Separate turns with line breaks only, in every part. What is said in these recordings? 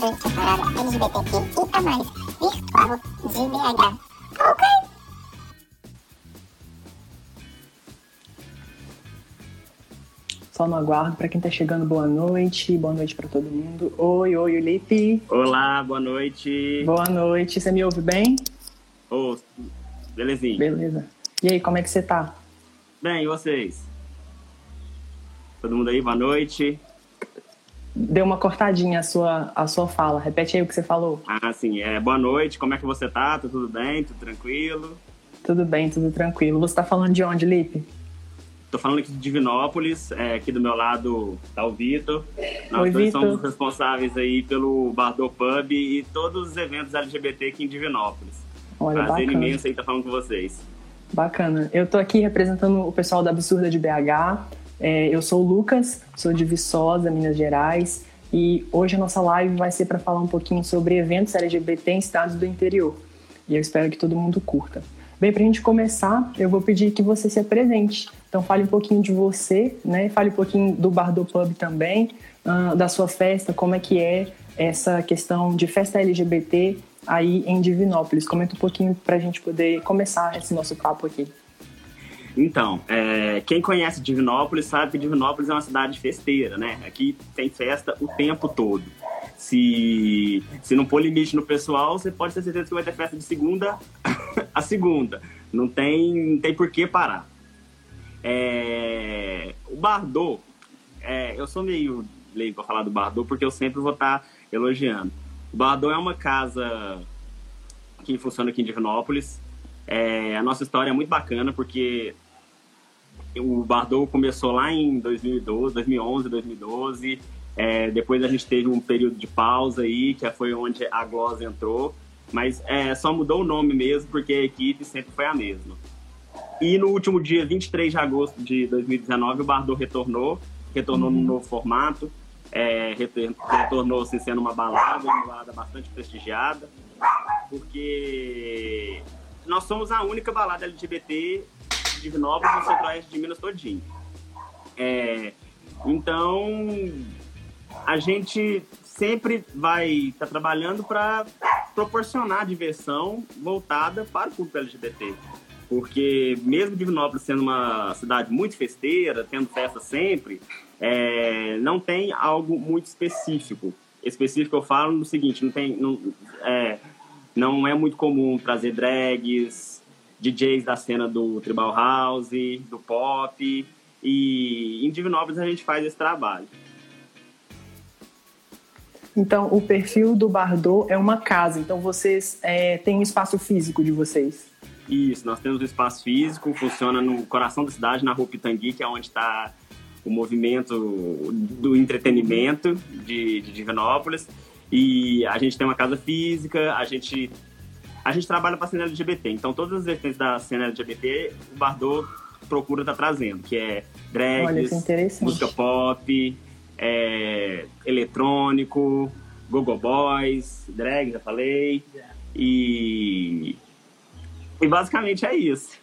durante a parada LGBTQ e a mais virtual de BH. Ok?
Só no aguardo. Para quem tá chegando, boa noite. Boa noite para todo mundo. Oi, oi, Lipe.
Olá, boa noite.
Boa noite. Você me ouve bem?
Ô, belezinha.
Beleza. E aí, como é que você tá?
Bem, e vocês? Todo mundo aí, boa noite.
Deu uma cortadinha a sua, a sua fala. Repete aí o que você falou.
Ah, sim. É, boa noite, como é que você tá? Tá tudo bem? Tudo tranquilo?
Tudo bem, tudo tranquilo. Você tá falando de onde, Lipe?
Tô falando aqui de Divinópolis, é, aqui do meu lado tá o Vitor. Nós
Oi,
dois
Vitor.
somos responsáveis aí pelo Bardot Pub e todos os eventos LGBT aqui em Divinópolis.
Olha,
Prazer
bacana.
imenso aí estar falando com vocês.
Bacana. Eu tô aqui representando o pessoal da Absurda de BH. É, eu sou o Lucas, sou de Viçosa, Minas Gerais. E hoje a nossa live vai ser para falar um pouquinho sobre eventos LGBT em estados do interior. E eu espero que todo mundo curta. Bem, para a gente começar, eu vou pedir que você se apresente. Então, fale um pouquinho de você, né? Fale um pouquinho do Bar do Pub também, ah, da sua festa, como é que é essa questão de festa LGBT aí em Divinópolis. Comenta um pouquinho para a gente poder começar esse nosso papo aqui.
Então, é, quem conhece Divinópolis sabe que Divinópolis é uma cidade festeira, né? Aqui tem festa o tempo todo. Se, se não pôr limite no pessoal, você pode ter certeza que vai ter festa de segunda a segunda. Não tem, não tem por que parar. É, o Bardot, é, eu sou meio leigo para falar do Bardot, porque eu sempre vou estar elogiando. O Bardot é uma casa que funciona aqui em Divinópolis. É, a nossa história é muito bacana, porque o Bardot começou lá em 2012, 2011, 2012. É, depois a gente teve um período de pausa aí, que foi onde a Gloss entrou. Mas é, só mudou o nome mesmo, porque a equipe sempre foi a mesma. E no último dia 23 de agosto de 2019, o Bardot retornou, retornou num novo formato, é, retor- retornou assim, sendo uma balada, uma balada bastante prestigiada, porque nós somos a única balada LGBT de Divinópolis no centro-oeste de Minas todinho. É, então, a gente sempre vai estar trabalhando para proporcionar diversão voltada para o público LGBT. Porque mesmo Divinópolis sendo uma cidade muito festeira, tendo festa sempre, é, não tem algo muito específico. Específico eu falo no seguinte, não tem, não, é, não é muito comum trazer drags, DJs da cena do tribal house, do pop, e em Divinópolis a gente faz esse trabalho.
Então, o perfil do Bardot é uma casa. Então, vocês é, têm um espaço físico de vocês.
Isso, nós temos um espaço físico, funciona no coração da cidade, na Rua Pitangui, que é onde está o movimento do entretenimento de, de Divinópolis. E a gente tem uma casa física, a gente, a gente trabalha para a cena LGBT. Então, todas as vertentes da cena LGBT, o Bardot procura estar trazendo, que é
Olha,
drags,
que
música pop, é, eletrônico, gogo boys, drag, já falei. E, e basicamente é isso.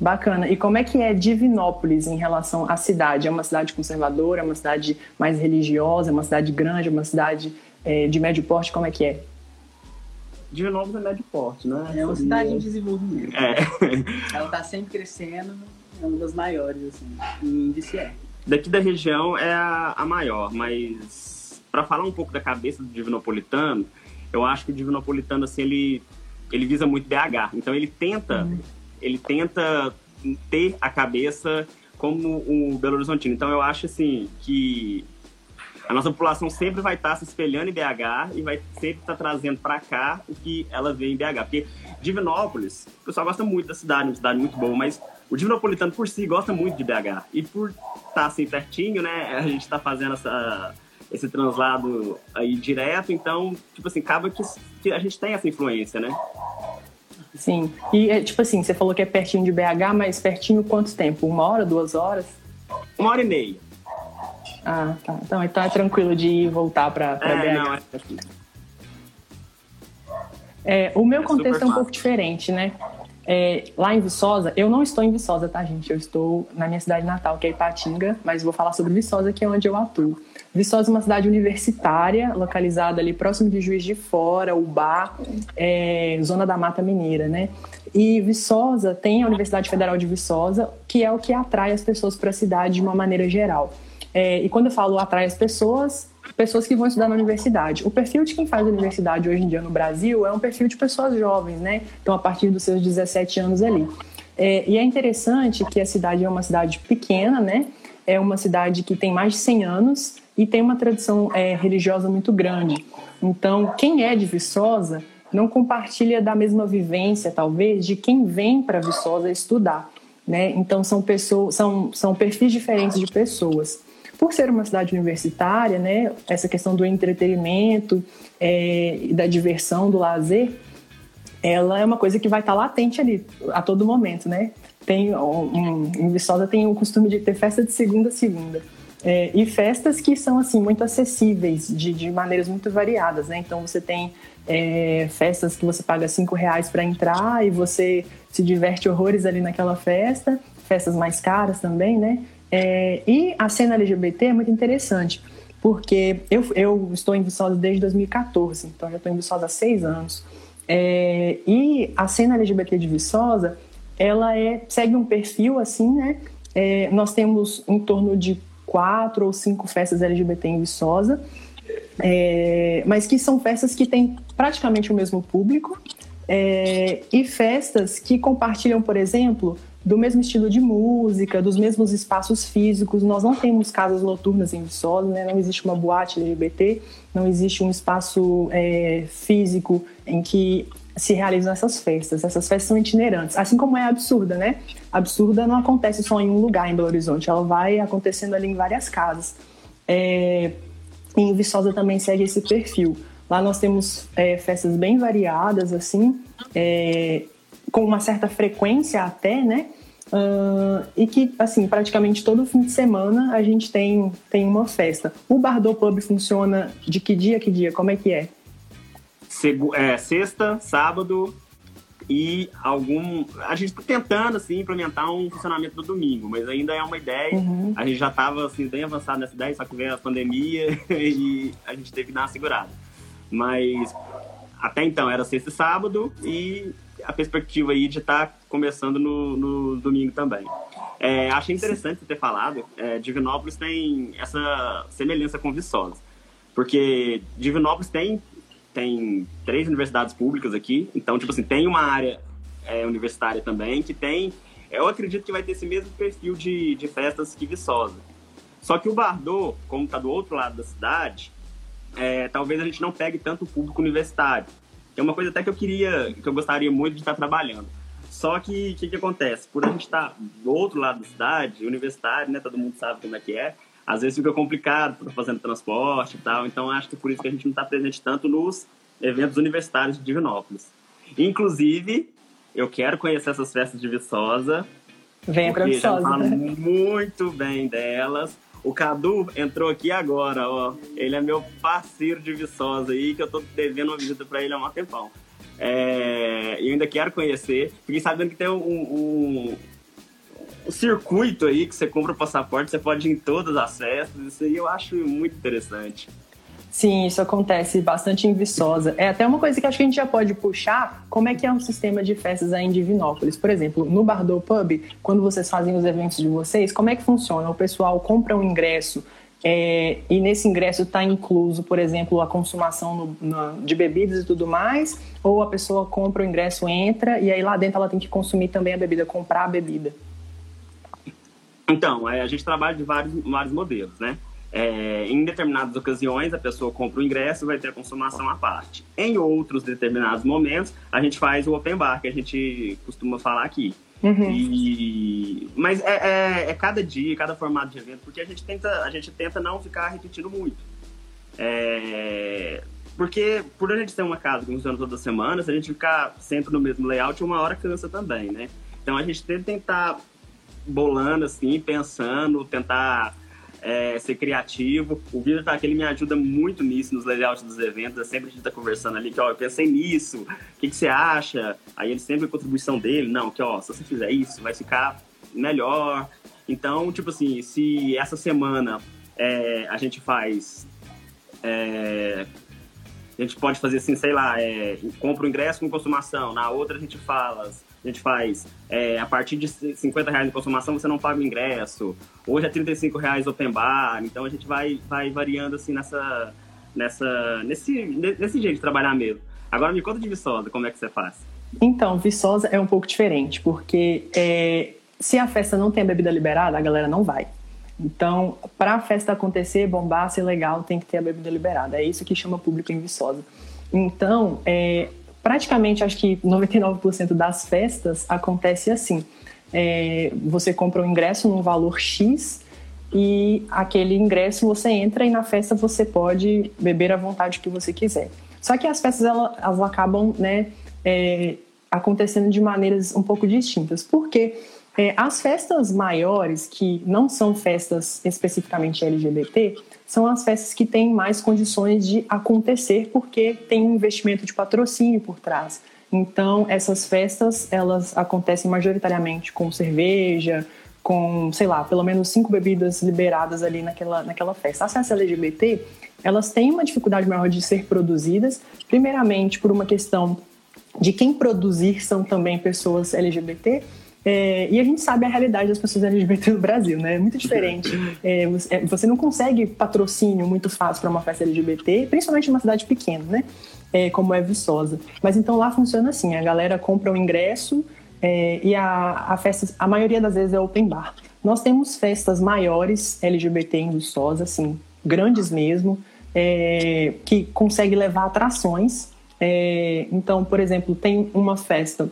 Bacana. E como é que é Divinópolis em relação à cidade? É uma cidade conservadora, é uma cidade mais religiosa, é uma cidade grande, é uma cidade é, de médio porte? Como é que é?
Divinópolis é médio porte, né?
É uma cidade em desenvolvimento.
É.
Ela tá sempre crescendo, é uma das maiores, assim, em índice é.
Daqui da região é a, a maior, mas para falar um pouco da cabeça do divinopolitano, eu acho que o divinopolitano assim ele ele visa muito BH. Então ele tenta ele tenta ter a cabeça como o Belo Horizontino. Então eu acho assim que a nossa população sempre vai estar se espelhando em BH e vai sempre estar trazendo para cá o que ela vê em BH. Porque Divinópolis, o pessoal gosta muito da cidade, uma cidade muito boa, mas o divinopolitano por si gosta muito de BH. E por estar assim pertinho, né, a gente está fazendo essa, esse translado aí direto, então, tipo assim, acaba que, que a gente tem essa influência, né?
Sim. E, é, tipo assim, você falou que é pertinho de BH, mas pertinho quanto tempo? Uma hora, duas horas?
Uma hora e meia.
Ah, tá. Então, então é tranquilo de ir voltar para
É,
BH.
não, é.
É, o meu
É
contexto é um pouco
fácil.
diferente, né? É, lá em Viçosa, eu não estou em Viçosa, tá, gente? Eu estou na minha cidade natal, que é Ipatinga, mas vou falar sobre Viçosa, que é onde eu atuo. Viçosa é uma cidade universitária, localizada ali próximo de Juiz de Fora, Ubá, é, zona da Mata Mineira, né? E Viçosa tem a Universidade Federal de Viçosa, que é o que atrai as pessoas para a cidade de uma maneira geral. É, e quando eu falo atrai as pessoas, pessoas que vão estudar na universidade. O perfil de quem faz universidade hoje em dia no Brasil é um perfil de pessoas jovens, né? Então, a partir dos seus 17 anos ali. É, e é interessante que a cidade é uma cidade pequena, né? É uma cidade que tem mais de 100 anos e tem uma tradição é, religiosa muito grande. Então, quem é de Viçosa não compartilha da mesma vivência, talvez, de quem vem para Viçosa estudar. Né? Então, são, pessoas, são, são perfis diferentes de pessoas. Por ser uma cidade universitária, né, essa questão do entretenimento é, e da diversão, do lazer, ela é uma coisa que vai estar latente ali a todo momento, né? Tem um, em Viçosa tem o costume de ter festa de segunda a segunda. É, e festas que são assim muito acessíveis de, de maneiras muito variadas, né? Então você tem é, festas que você paga cinco reais para entrar e você se diverte horrores ali naquela festa, festas mais caras também, né? É, e a cena LGBT é muito interessante, porque eu, eu estou em Viçosa desde 2014, então já estou em Viçosa há seis anos. É, e a cena LGBT de Viçosa, ela é, segue um perfil assim, né? É, nós temos em torno de quatro ou cinco festas LGBT em Viçosa, é, mas que são festas que têm praticamente o mesmo público é, e festas que compartilham, por exemplo, do mesmo estilo de música, dos mesmos espaços físicos. Nós não temos casas noturnas em Viçosa, né? não existe uma boate LGBT, não existe um espaço é, físico em que se realizam essas festas. Essas festas são itinerantes, assim como é absurda, né? Absurda não acontece só em um lugar em Belo Horizonte, ela vai acontecendo ali em várias casas. É, em Viçosa também segue esse perfil. Lá nós temos é, festas bem variadas, assim, é, com uma certa frequência até, né? Uh, e que, assim, praticamente todo fim de semana a gente tem, tem uma festa. O Bardot Pub funciona de que dia a que dia? Como é que é?
Segu é sexta, sábado e algum. A gente está tentando assim, implementar um funcionamento do domingo, mas ainda é uma ideia. Uhum. A gente já estava assim, bem avançado nessa ideia, só que veio a pandemia e a gente teve que dar uma segurada. Mas até então era sexta e sábado e a perspectiva aí de estar tá começando no, no, domingo também. É, achei interessante você ter falado, é, Divinópolis tem essa semelhança com Viçosa, porque Divinópolis tem, tem três universidades públicas aqui, então, tipo assim, tem uma área é, universitária também que tem, eu acredito que vai ter esse mesmo perfil de, de festas que Viçosa. Só que o Bardot, como está do outro lado da cidade, é, talvez a gente não pegue tanto o público universitário é uma coisa até que eu queria, que eu gostaria muito de estar trabalhando. Só que o que, que, acontece? Por a gente estar do outro lado da cidade, universitário, né? Todo mundo sabe como é que é. Às vezes fica complicado, estar fazendo transporte e tal. Então acho que por isso que a gente não está presente tanto nos eventos universitários de Divinópolis. Inclusive, eu quero conhecer essas festas de Viçosa.
Venha para Viçosa.
Já falo muito bem delas. O Cadu entrou aqui agora, ó. Ele é meu parceiro de Viçosa aí, que eu tô devendo uma visita para ele há um tempão. É, eu ainda quero conhecer. Fiquei sabendo que tem um, um, um, circuito aí que você compra o passaporte, você pode ir em todas as festas. Isso aí eu acho muito interessante.
Sim, isso acontece bastante em Viçosa. É até uma coisa que acho que a gente já pode puxar, como é que é um sistema de festas aí em Divinópolis. Por exemplo, no Bardot Pub, quando vocês fazem os eventos de vocês, como é que funciona? O pessoal compra um ingresso é, e nesse ingresso está incluso, por exemplo, a consumação no, no, de bebidas e tudo mais, ou a pessoa compra o ingresso, entra e aí lá dentro ela tem que consumir também a bebida, comprar a bebida?
Então, é, a gente trabalha de vários, vários modelos, né? É, em determinadas ocasiões, a pessoa compra o ingresso e vai ter a consumação à parte. Em outros determinados momentos, a gente faz o open bar, que a gente costuma falar aqui. Uhum. E... Mas é, é, é, cada dia, cada formato de evento, porque a gente tenta, a gente tenta não ficar repetindo muito. É... Porque por a gente ter uma casa que funciona toda semana, se a gente ficar sempre no mesmo layout, uma hora cansa também, né? Então a gente tenta tentar bolando assim, pensando, tentar é, ser criativo. O Vitor tá aqui, ele me ajuda muito nisso, nos layouts dos eventos. É sempre a gente tá conversando ali, que ó, eu pensei nisso, o que, que você acha? Aí ele sempre a contribuição dele, não, que ó, se você fizer isso, vai ficar melhor. Então, tipo assim, se essa semana é, a gente faz. É, a gente pode fazer assim, sei lá, é, compra o ingresso com consumação. Na outra a gente fala, a gente faz é, a partir de 50 reais de consumação você não paga o ingresso. Hoje é 35 reais open bar. Então a gente vai, vai variando assim nessa, nessa, nesse, nesse jeito de trabalhar mesmo. Agora me conta de Viçosa, como é que você faz?
Então, Viçosa é um pouco diferente, porque é, se a festa não tem bebida liberada, a galera não vai. Então, para a festa acontecer, bombar, ser legal, tem que ter a bebida liberada. É isso que chama público em Viçosa. Então, é, praticamente acho que 99% das festas acontece assim. É, você compra o um ingresso num valor X e aquele ingresso você entra e na festa você pode beber à vontade que você quiser. Só que as festas elas, elas acabam né, é, acontecendo de maneiras um pouco distintas. Porque é, as festas maiores, que não são festas especificamente LGBT, são as festas que têm mais condições de acontecer porque tem um investimento de patrocínio por trás. Então, essas festas, elas acontecem majoritariamente com cerveja, com, sei lá, pelo menos cinco bebidas liberadas ali naquela, naquela festa. As festas LGBT, elas têm uma dificuldade maior de ser produzidas, primeiramente por uma questão de quem produzir são também pessoas LGBT, é, e a gente sabe a realidade das pessoas LGBT no Brasil, né? É muito diferente. É, é você não consegue patrocínio muito fácil para uma festa LGBT, principalmente numa cidade pequena, né? É, como é Viçosa. Mas então lá funciona assim: a galera compra o ingresso é, e a, a festa, a maioria das vezes é open bar. Nós temos festas maiores LGBT em Viçosa, assim, grandes mesmo, é, que consegue levar atrações. então, por exemplo, tem uma festa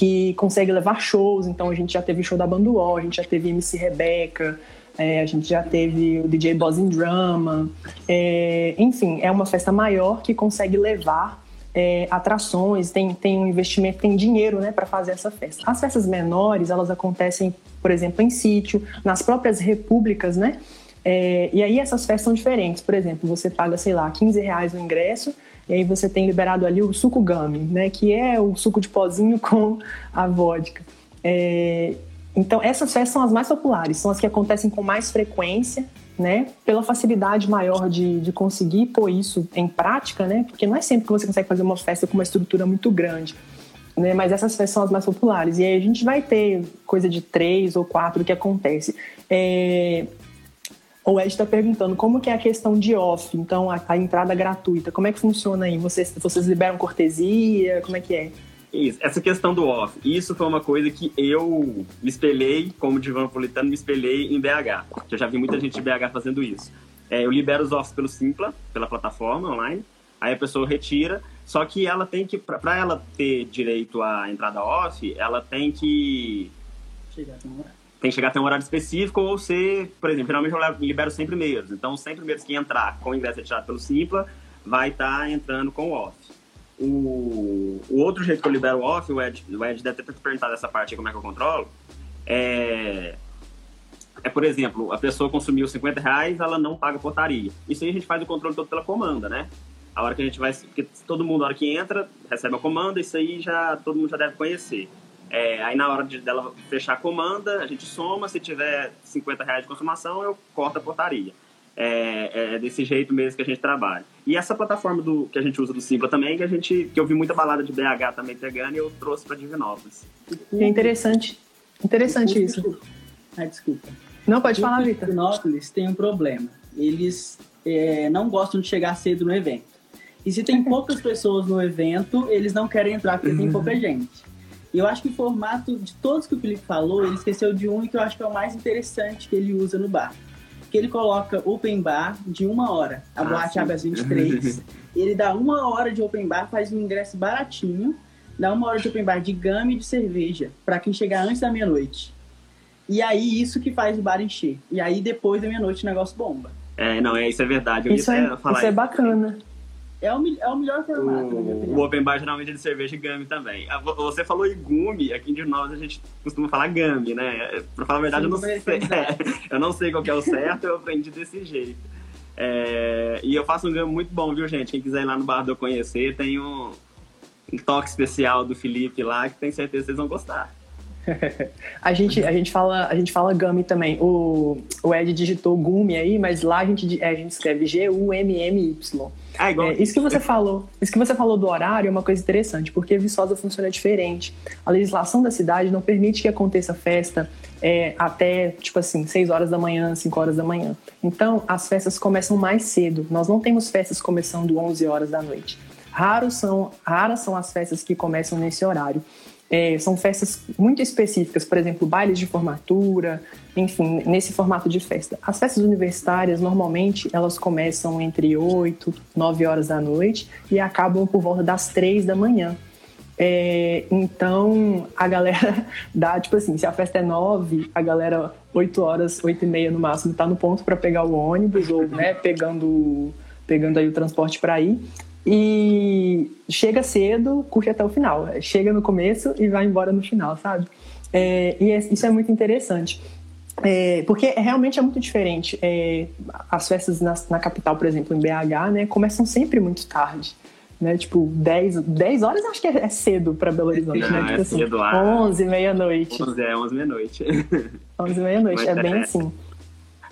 que consegue levar shows. Então a gente já teve show da Banduol, a gente já teve MC Rebeca, é, a gente já teve o DJ Boss in Drama. É, enfim, é uma festa maior que consegue levar é, atrações, tem, tem um investimento, tem dinheiro né, para fazer essa festa. As festas menores, elas acontecem, por exemplo, em sítio, nas próprias repúblicas, né? É, e aí essas festas são diferentes. Por exemplo, você paga, sei lá, 15 reais o ingresso, e aí você tem liberado ali o suco gummy, né? Que é o suco de pozinho com a vodka. É, então, essas festas são as mais populares, são as que acontecem com mais frequência, né? Pela facilidade maior de, de conseguir pôr isso em prática, né? Porque não é sempre que você consegue fazer uma festa com uma estrutura muito grande. Né, mas essas festas são as mais populares. E aí a gente vai ter coisa de três ou quatro que acontece. É, o Ed está perguntando como que é a questão de off, então a, a, entrada gratuita, como é que funciona aí? Vocês, vocês liberam cortesia? Como é que é?
Isso, essa questão do off, isso foi uma coisa que eu me espelhei, como divanopolitano, me espelhei em BH. Eu já vi muita gente de BH fazendo isso. É, eu libero os offs pelo Simpla, pela plataforma online, aí a pessoa retira, só que ela tem que, para ela ter direito à entrada off, ela tem que... Chegar tem que chegar até um horário específico ou ser, por exemplo, geralmente eu libero 100 primeiros. Então, os 100 primeiros que entrar com o ingresso retirado pelo Simpla vai estar tá entrando com o off. O, o outro jeito que eu libero o off, o Ed, o Ed deve ter perguntado essa parte aí, como é que eu controlo, é, é, por exemplo, a pessoa consumiu 50 reais, ela não paga portaria. Isso aí a gente faz o controle todo pela comanda, né? A hora que a gente vai, porque todo mundo, a hora que entra, recebe a comanda, isso aí já todo mundo já deve conhecer. É, aí na hora de, dela fechar a comanda, a gente soma, se tiver 50 reais de consumação, eu corto a portaria. É, é, desse jeito mesmo que a gente trabalha. E essa plataforma do, que a gente usa do Simpla também, que a gente que eu vi muita balada de BH também pegando e eu trouxe para Divinópolis.
É interessante. Interessante isso.
Desculpa. Ah, desculpa.
Não, pode falar, Vitor.
Divinópolis tem um problema. Eles é, não gostam de chegar cedo no evento. E se tem poucas pessoas no evento, eles não querem entrar porque tem pouca gente. E eu acho que o formato de todos que o Felipe falou, ele esqueceu de um que eu acho que é o mais interessante que ele usa no bar. Que ele coloca open bar de uma hora. A ah, boate abre às 23. ele dá uma hora de open bar, faz um ingresso baratinho, dá uma hora de open bar de gama e de cerveja, para quem chegar antes da meia-noite. E aí, isso que faz o bar encher. E aí, depois da meia-noite, o negócio bomba.
É, não, é, isso é verdade. Eu
isso, é, falar isso é bacana.
É o, é o melhor formato,
o, o open bar geralmente é de cerveja e gummy também. Ah, você falou igume, aqui em Divinópolis a gente costuma falar gummy, né? Pra falar a verdade, Sim, eu não sei. eu não sei qual é o certo, eu aprendi desse jeito. É, e eu faço um gummy muito bom, viu, gente? Quem quiser ir lá no bar do eu conhecer, tem um, um toque especial do Felipe lá, que tenho certeza que vocês vão gostar.
a, gente, a, gente fala, a gente fala Gummy também. O, o Ed digitou Gumi aí, mas lá a gente, a gente escreve G-U-M-M-Y. Ah, igual. É, isso que você falou, isso que você falou do horário é uma coisa interessante, porque Viçosa funciona diferente. A legislação da cidade não permite que aconteça festa é, até, tipo assim, 6 horas da manhã, 5 horas da manhã. Então, as festas começam mais cedo. Nós não temos festas começando 11 horas da noite. Raros são, raras são as festas que começam nesse horário. É, são festas muito específicas, por exemplo, bailes de formatura, enfim, nesse formato de festa. As festas universitárias, normalmente, elas começam entre 8, 9 horas da noite e acabam por volta das 3 da manhã. É, então, a galera dá, tipo assim, se a festa é 9, a galera 8 horas, 8 e meia no máximo, tá no ponto para pegar o ônibus ou, né, pegando, pegando aí o transporte para ir e chega cedo, curte até o final. Chega no começo e vai embora no final, sabe? É, e é, isso é muito interessante. É, porque realmente é muito diferente. É, as festas na, na, capital, por exemplo, em BH, né, começam sempre muito tarde. Né? Tipo, 10, 10 horas acho que é, é cedo para Belo Horizonte,
Não,
né? Tipo
é
assim,
cedo lá.
11, meia-noite.
11, é, 11, meia-noite.
11, meia-noite, é bem assim.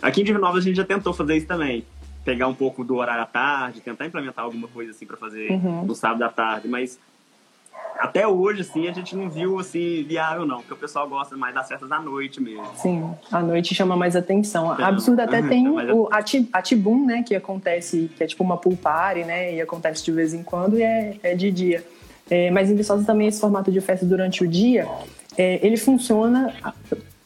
Aqui em Divinópolis a gente já tentou fazer isso também pegar um pouco do horário à tarde, tentar implementar alguma coisa assim para fazer uhum. no sábado à tarde, mas até hoje, assim, a gente não viu, assim, viável não, porque o pessoal gosta mais das festas da noite mesmo.
Sim, a noite chama mais atenção. Então, Absurdo até uhum, tem o Atibum, né, que acontece, que é tipo uma pool party, né, e acontece de vez em quando e é, é de dia. É, mas em Viçosa também esse formato de festa durante o dia, é, ele funciona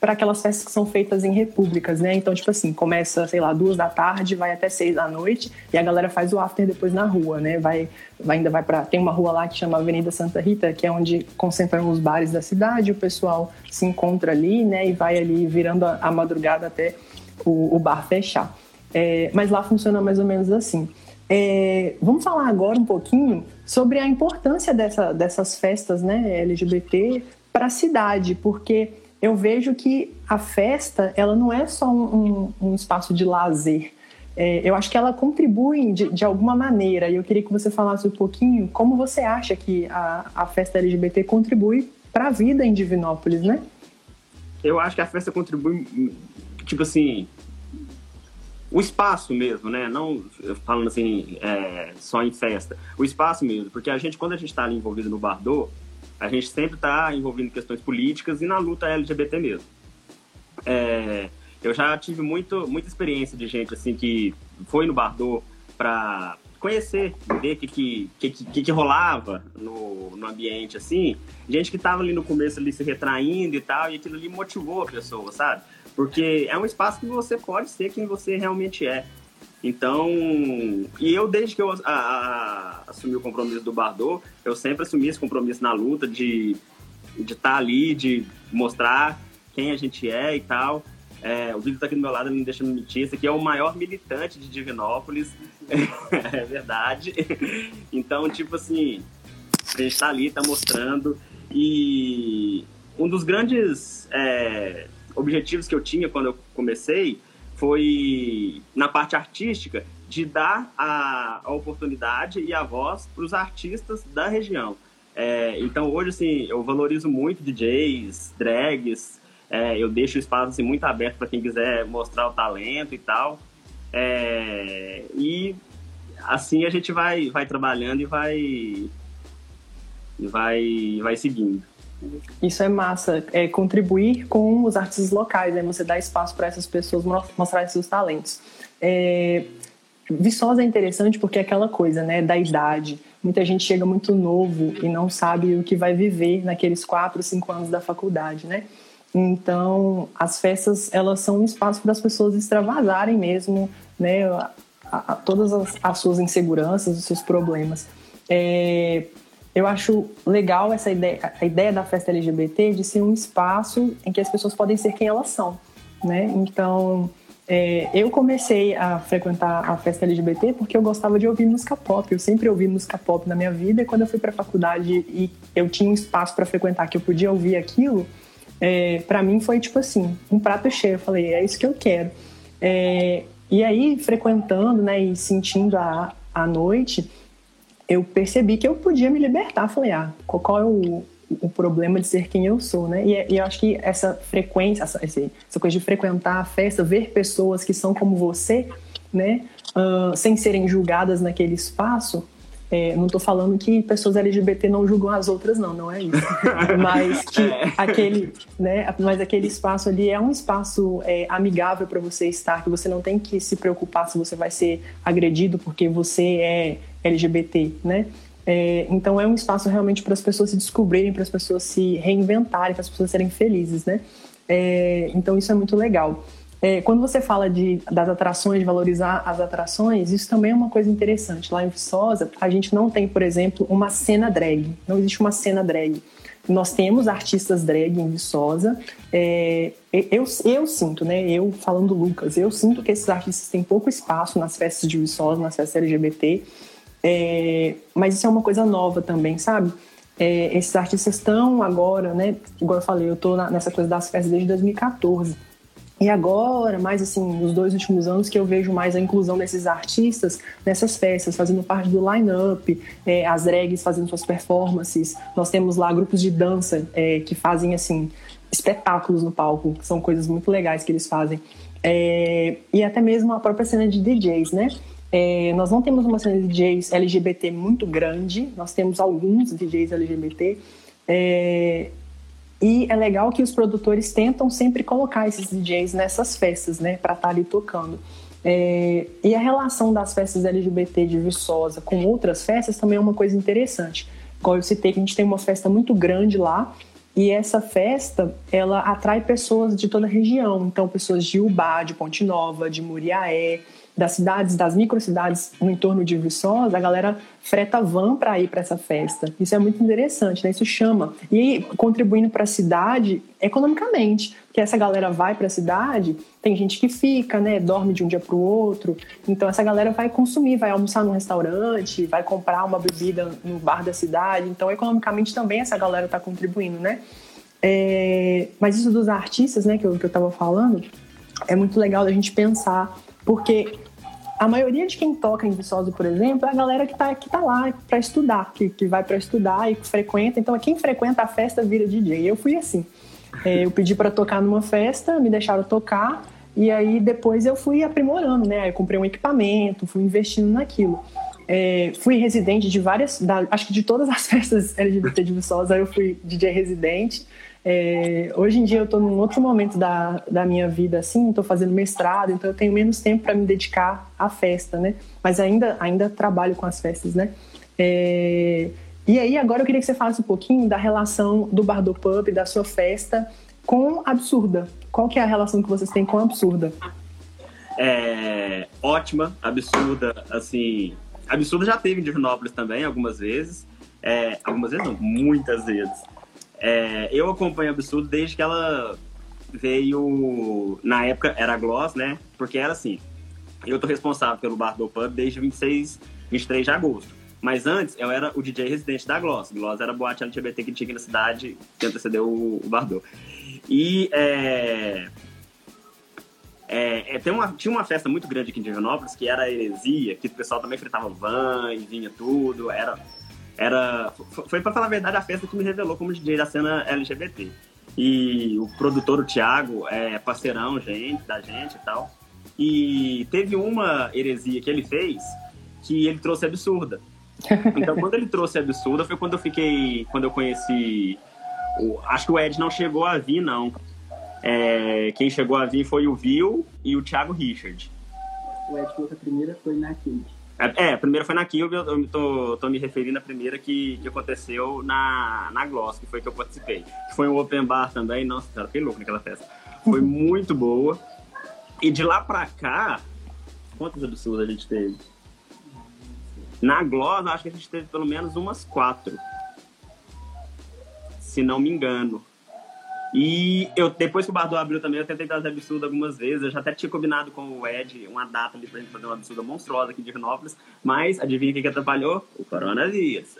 para aquelas festas que são feitas em repúblicas, né? Então, tipo assim, começa, sei lá, duas da tarde, vai até seis da noite e a galera faz o after depois na rua, né? Vai, vai ainda vai para tem uma rua lá que chama Avenida Santa Rita, que é onde concentram os bares da cidade, o pessoal se encontra ali, né? E vai ali virando a, a madrugada até o, o bar fechar. É, mas lá funciona mais ou menos assim. É, vamos falar agora um pouquinho sobre a importância dessa, dessas festas, né, LGBT para a cidade, porque eu vejo que a festa ela não é só um, um, um espaço de lazer. É, eu acho que ela contribui de, de, alguma maneira. E eu queria que você falasse um pouquinho como você acha que a, a festa LGBT contribui para a vida em Divinópolis, né?
Eu acho que a festa contribui, tipo assim, o espaço mesmo, né? Não falando assim, é, só em festa. O espaço mesmo, porque a gente, quando a gente está ali envolvido no Bardot, a gente sempre está envolvido em questões políticas e na luta LGBT mesmo. É, eu já tive muito, muita experiência de gente assim que foi no Bardot para conhecer, ver o que que, que, que, que, rolava no, no ambiente, assim. Gente que estava ali no começo ali se retraindo e tal, e aquilo ali motivou a pessoa, sabe? Porque é um espaço que você pode ser quem você realmente é. Então, e eu desde que eu a, a, assumi o compromisso do Bardot, eu sempre assumi esse compromisso na luta de de estar tá ali, de mostrar quem a gente é e tal. É, o Vitor está aqui do meu lado, deixa me mentir. Esse aqui é o maior militante de Divinópolis. é verdade. Então, tipo assim, a gente está ali, está mostrando. E um dos grandes é, objetivos que eu tinha quando eu comecei foi na parte artística de dar a, a oportunidade e a voz para os artistas da região. É, então hoje assim eu valorizo muito DJs, drags, é, eu deixo o espaço assim, muito aberto para quem quiser mostrar o talento e tal. É, e assim a gente vai, vai trabalhando e vai, vai, vai seguindo.
Isso é massa, é contribuir com os artistas locais, né? você dá espaço para essas pessoas mostrarem seus talentos. É, Viçosa é interessante porque é aquela coisa, né, da idade. Muita gente chega muito novo e não sabe o que vai viver naqueles quatro, cinco anos da faculdade, né? Então, as festas, elas são um espaço para as pessoas extravasarem mesmo, né, a, a, todas as, as, suas inseguranças, os seus problemas. É, eu acho legal essa ideia, a ideia da festa LGBT de ser um espaço em que as pessoas podem ser quem elas são, né? Então, É, eu comecei a frequentar a festa LGBT porque eu gostava de ouvir música pop. Eu sempre ouvi música pop na minha vida e quando eu fui para a faculdade e eu tinha um espaço para frequentar que eu podia ouvir aquilo, é, para mim foi tipo assim, um prato cheio. Eu falei, é isso que eu quero. É, e aí, frequentando né, e sentindo a, a noite, eu percebi que eu podia me libertar. Falei, ah, qual é o, o problema de ser quem eu sou, né? E, e eu acho que essa frequência, essa, essa, coisa de frequentar a festa, ver pessoas que são como você, né? Uh, sem serem julgadas naquele espaço, é, não estou falando que pessoas LGBT não julgam as outras, não, não é isso. mas que é. aquele, né, mas aquele espaço ali é um espaço é, amigável para você estar, que você não tem que se preocupar se você vai ser agredido porque você é LGBT, né? É, então é um espaço realmente para as pessoas se descobrirem, para as pessoas se reinventarem, para as pessoas serem felizes, né? É, então isso é muito legal. É, quando você fala de, das atrações, de valorizar as atrações, isso também é uma coisa interessante. Lá em Viçosa, a gente não tem, por exemplo, uma cena drag. Não existe uma cena drag. Nós temos artistas drag em Viçosa. É, eu, eu sinto, né? Eu falando Lucas, eu sinto que esses artistas têm pouco espaço nas festas de Viçosa, nas festas LGBT. É, mas isso é uma coisa nova também, sabe? É, esses artistas estão agora, né? Igual eu falei, eu tô na, nessa coisa das festas desde 2014. E agora, mais assim, nos dois últimos anos, que eu vejo mais a inclusão desses artistas nessas festas, fazendo parte do line-up, é, as drags fazendo suas performances. Nós temos lá grupos de dança é, que fazem, assim, espetáculos no palco, que são coisas muito legais que eles fazem. É, e até mesmo a própria cena de DJs, né? É, nós não temos uma cena de DJs LGBT muito grande, nós temos alguns DJs LGBT, é, e é legal que os produtores tentam sempre colocar esses DJs nessas festas, né, para estar tá ali tocando. É, e a relação das festas LGBT de Viçosa com outras festas também é uma coisa interessante. Como eu citei que a gente tem uma festa muito grande lá, e essa festa, ela atrai pessoas de toda a região. Então, pessoas de Ubá, de Ponte Nova, de Muriaé, das cidades, das microcidades no entorno de Viçosa, a galera freta van para ir para essa festa. Isso é muito interessante, né? Isso chama. E aí, contribuindo para a cidade economicamente, porque essa galera vai para a cidade, tem gente que fica, né? Dorme de um dia para o outro. Então, essa galera vai consumir, vai almoçar num restaurante, vai comprar uma bebida no bar da cidade. Então, economicamente também essa galera está contribuindo, né? É... Mas isso dos artistas, né, que eu, que eu tava falando, é muito legal da gente pensar porque a maioria de quem toca em Viçosa, por exemplo, é a galera que está que tá lá para estudar, que, que vai para estudar e frequenta. Então, quem frequenta a festa vira DJ. Eu fui assim. É, eu pedi para tocar numa festa, me deixaram tocar, e aí depois eu fui aprimorando, né? Eu comprei um equipamento, fui investindo naquilo. É, fui residente de várias, da, acho que de todas as festas LGBT de Viçosa, eu fui DJ residente. É, hoje em dia eu estou num outro momento da, da minha vida, assim, estou fazendo mestrado, então eu tenho menos tempo para me dedicar à festa, né? Mas ainda, ainda trabalho com as festas, né? É, e aí agora eu queria que você falasse um pouquinho da relação do Bar do Pub, da sua festa, com Absurda. Qual que é a relação que vocês têm com Absurda?
É, ótima, absurda, assim... Absurda já teve em Divinópolis também, algumas vezes. É, algumas vezes não, muitas vezes. É, eu acompanho Absurdo desde que ela veio. Na época era Gloss, né? Porque era assim. Eu tô responsável pelo Bar do Pub desde 26, 23 de agosto. Mas antes, eu era o DJ residente da Gloss. Gloss era a boate LGBT que tinha aqui na cidade, que antecedeu o, o Bardot. E é, é, é, tem uma, tinha uma festa muito grande aqui em Divinópolis, que era a Heresia, que o pessoal também fretava van e vinha tudo. Era era foi para falar a verdade a festa que me revelou como DJ da cena LGBT. E o produtor, o Thiago, é parceirão gente, da gente e tal. E teve uma heresia que ele fez que ele trouxe absurda. Então, quando ele trouxe absurda, foi quando eu fiquei. Quando eu conheci. O, acho que o Ed não chegou a vir, não. É, quem chegou a vir foi o Vil e o Thiago Richard.
O Ed que a primeira foi na.
É, é, a primeira foi na Kill, eu tô, tô me referindo à primeira que, que aconteceu na, na Gloss, que foi que eu participei. Que foi um open bar também, nossa, cara, fiquei louco naquela festa. Foi muito boa. E de lá pra cá, quantos absurdos a gente teve? Na Gloss, acho que a gente teve pelo menos umas quatro. Se não me engano. E eu, depois que o Bardo abriu também, eu tentei trazer absurdo algumas vezes. Eu já até tinha combinado com o Ed uma data ali pra gente fazer uma absurda monstruosa aqui em Divinópolis. Mas adivinha o que, que atrapalhou? O coronavírus.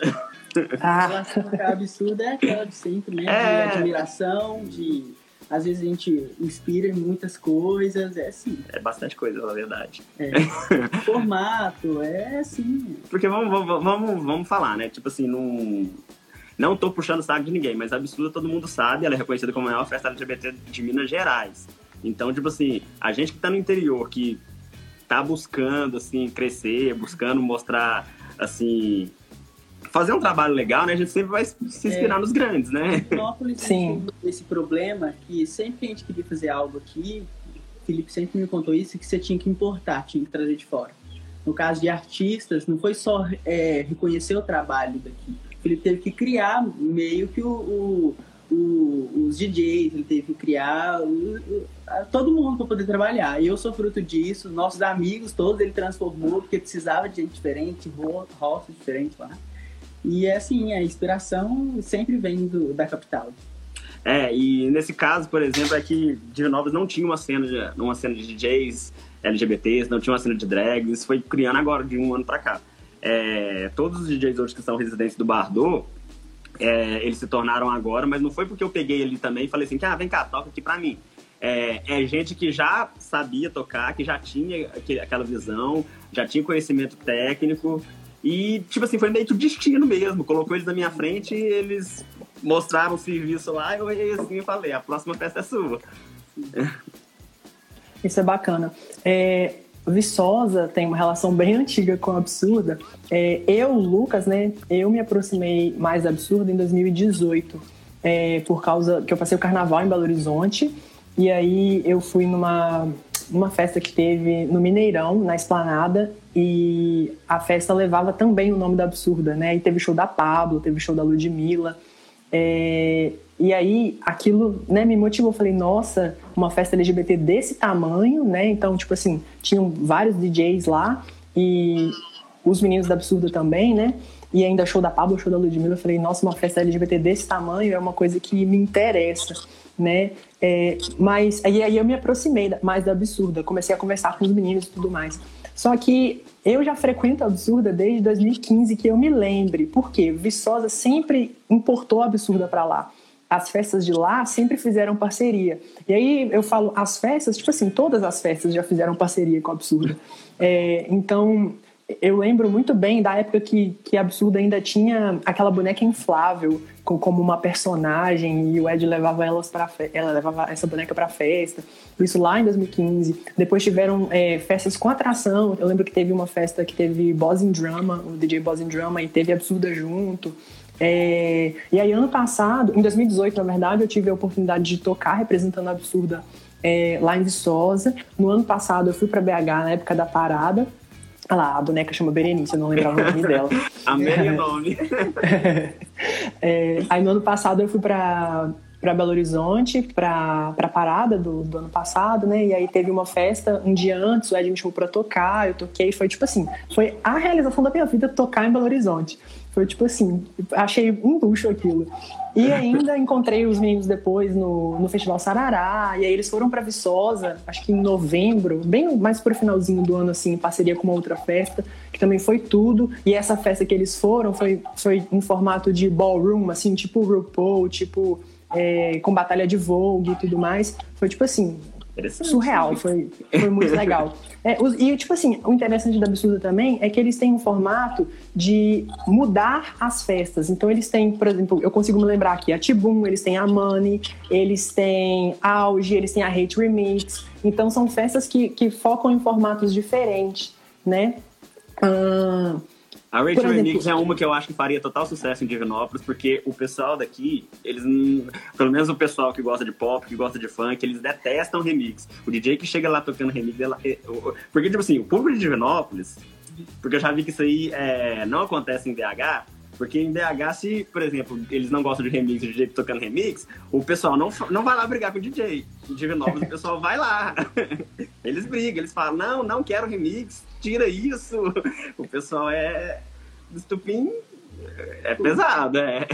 A relação com a absurda é aquela de sempre, né?
É.
De admiração, de. Às vezes a gente inspira em muitas coisas, é assim.
É bastante coisa, na verdade.
É. Formato, é assim.
Porque vamos, vamos, vamos, vamos falar, né? Tipo assim, não. Não tô puxando o saco de ninguém, mas a Absurda todo mundo sabe, ela é reconhecida como a maior festa LGBT de Minas Gerais. Então, tipo assim, a gente que tá no interior, que tá buscando, assim, crescer, buscando mostrar, assim, fazer um trabalho legal, né? A gente sempre vai se inspirar
É.
nos grandes, né?
Sim.
tem esse problema que sempre que a gente queria fazer algo aqui, o Felipe sempre me contou isso, que você tinha que importar, tinha que trazer de fora. No caso de artistas, não foi só é, reconhecer o trabalho daqui. Felipe teve que criar meio que o, o- o- os DJs, ele teve que criar todo mundo para poder trabalhar. E eu sou fruto disso, nossos amigos todos ele transformou, porque precisava de gente diferente, ro- roça diferente lá. E é assim, a inspiração sempre vem do, da capital.
É, e nesse caso, por exemplo, é que Divinópolis não tinha uma cena de, uma cena de DJs LGBTs, não tinha uma cena de drags, isso foi criando agora, de um ano pra cá. É, todos os DJs hoje que são residentes do Bardot, é, eles se tornaram agora, mas não foi porque eu peguei ele também e falei assim, ah, vem cá, toca aqui pra mim. É, é gente que já sabia tocar, que já tinha aquela visão, já tinha conhecimento técnico, e, tipo assim, foi meio que o destino mesmo. Colocou eles na minha frente e eles mostraram o serviço lá, eu assim falei, a próxima festa é sua.
Isso é bacana. É, Viçosa tem uma relação bem antiga com a Absurda. É, eu, Lucas, né, eu me aproximei mais da Absurda em 2018, é, por causa que eu passei o carnaval em Belo Horizonte, e aí eu fui numa, numa festa que teve no Mineirão, na Esplanada, e a festa levava também o nome da Absurda, né? E teve show da Pablo, teve show da Ludmilla. É, e aí aquilo né, me motivou. Falei, nossa, uma festa LGBT desse tamanho, né? Então, tipo assim, tinham vários DJs lá e os meninos da Absurda também, né? E ainda show da Pablo, show da Ludmilla. Eu falei, nossa, uma festa LGBT desse tamanho é uma coisa que me interessa, né? É, mas aí, aí eu me aproximei mais da Absurda, comecei a conversar com os meninos e tudo mais. Só que eu já frequento a Absurda desde 2015, que eu me lembre. Por quê? Viçosa sempre importou a Absurda para lá. As festas de lá sempre fizeram parceria. E aí eu falo as festas, tipo assim, todas as festas já fizeram parceria com a Absurda. É, então, eu lembro muito bem da época que, que a Absurda ainda tinha aquela boneca inflável com, como uma personagem e o Ed levava elas para ela levava essa boneca para festa. Isso lá em 2015. Depois tiveram é, festas com atração. Eu lembro que teve uma festa que teve Boss in Drama, o DJ Boss in Drama e teve Absurda junto. É, e aí ano passado, em 2018 na verdade, eu tive a oportunidade de tocar representando a Absurda é, lá em Viçosa. No ano passado eu fui para BH na época da parada. Olha lá, a boneca chama Berenice, eu não lembrava o nome dela.
Amei o nome.
É, aí no ano passado eu fui pra, pra Belo Horizonte, pra, pra parada do, do ano passado, né? E aí teve uma festa um dia antes, o Ed me chamou pra tocar, eu toquei, foi tipo assim, foi a realização da minha vida tocar em Belo Horizonte. Foi tipo assim, achei um luxo aquilo. E ainda encontrei os meninos depois no, no Festival Sarará, e aí eles foram pra Viçosa, acho que em novembro, bem mais pro finalzinho do ano, assim, em parceria com uma outra festa, que também foi tudo. E essa festa que eles foram foi, foi em formato de ballroom, assim, tipo RuPaul, tipo é, com batalha de Vogue e tudo mais. Foi tipo assim. Surreal, foi, foi muito legal. É, e, tipo assim, o interessante da Absurda também é que eles têm um formato de mudar as festas. Então, eles têm, por exemplo, eu consigo me lembrar aqui, a Tibum, eles têm a Money, eles têm Auge, eles têm a Hate Remix. Então, são festas que, que focam em formatos diferentes, né? Ah,
A
exemplo-
Remix é uma que eu acho que faria total sucesso em Divinópolis, porque o pessoal daqui, eles pelo menos o pessoal que gosta de pop, que gosta de funk, eles detestam remix. O DJ que chega lá tocando remix, ela, é- porque, tipo assim, o público de Divinópolis, porque eu já vi que isso aí é, não acontece em BH, porque em BH, se, por exemplo, eles não gostam de remix, o DJ tocando remix, o pessoal não, não vai lá brigar com o DJ. Em Divinópolis, o pessoal vai lá. Eles brigam, eles falam, não, não quero remix, tira isso. O pessoal é estupim é pesado, é.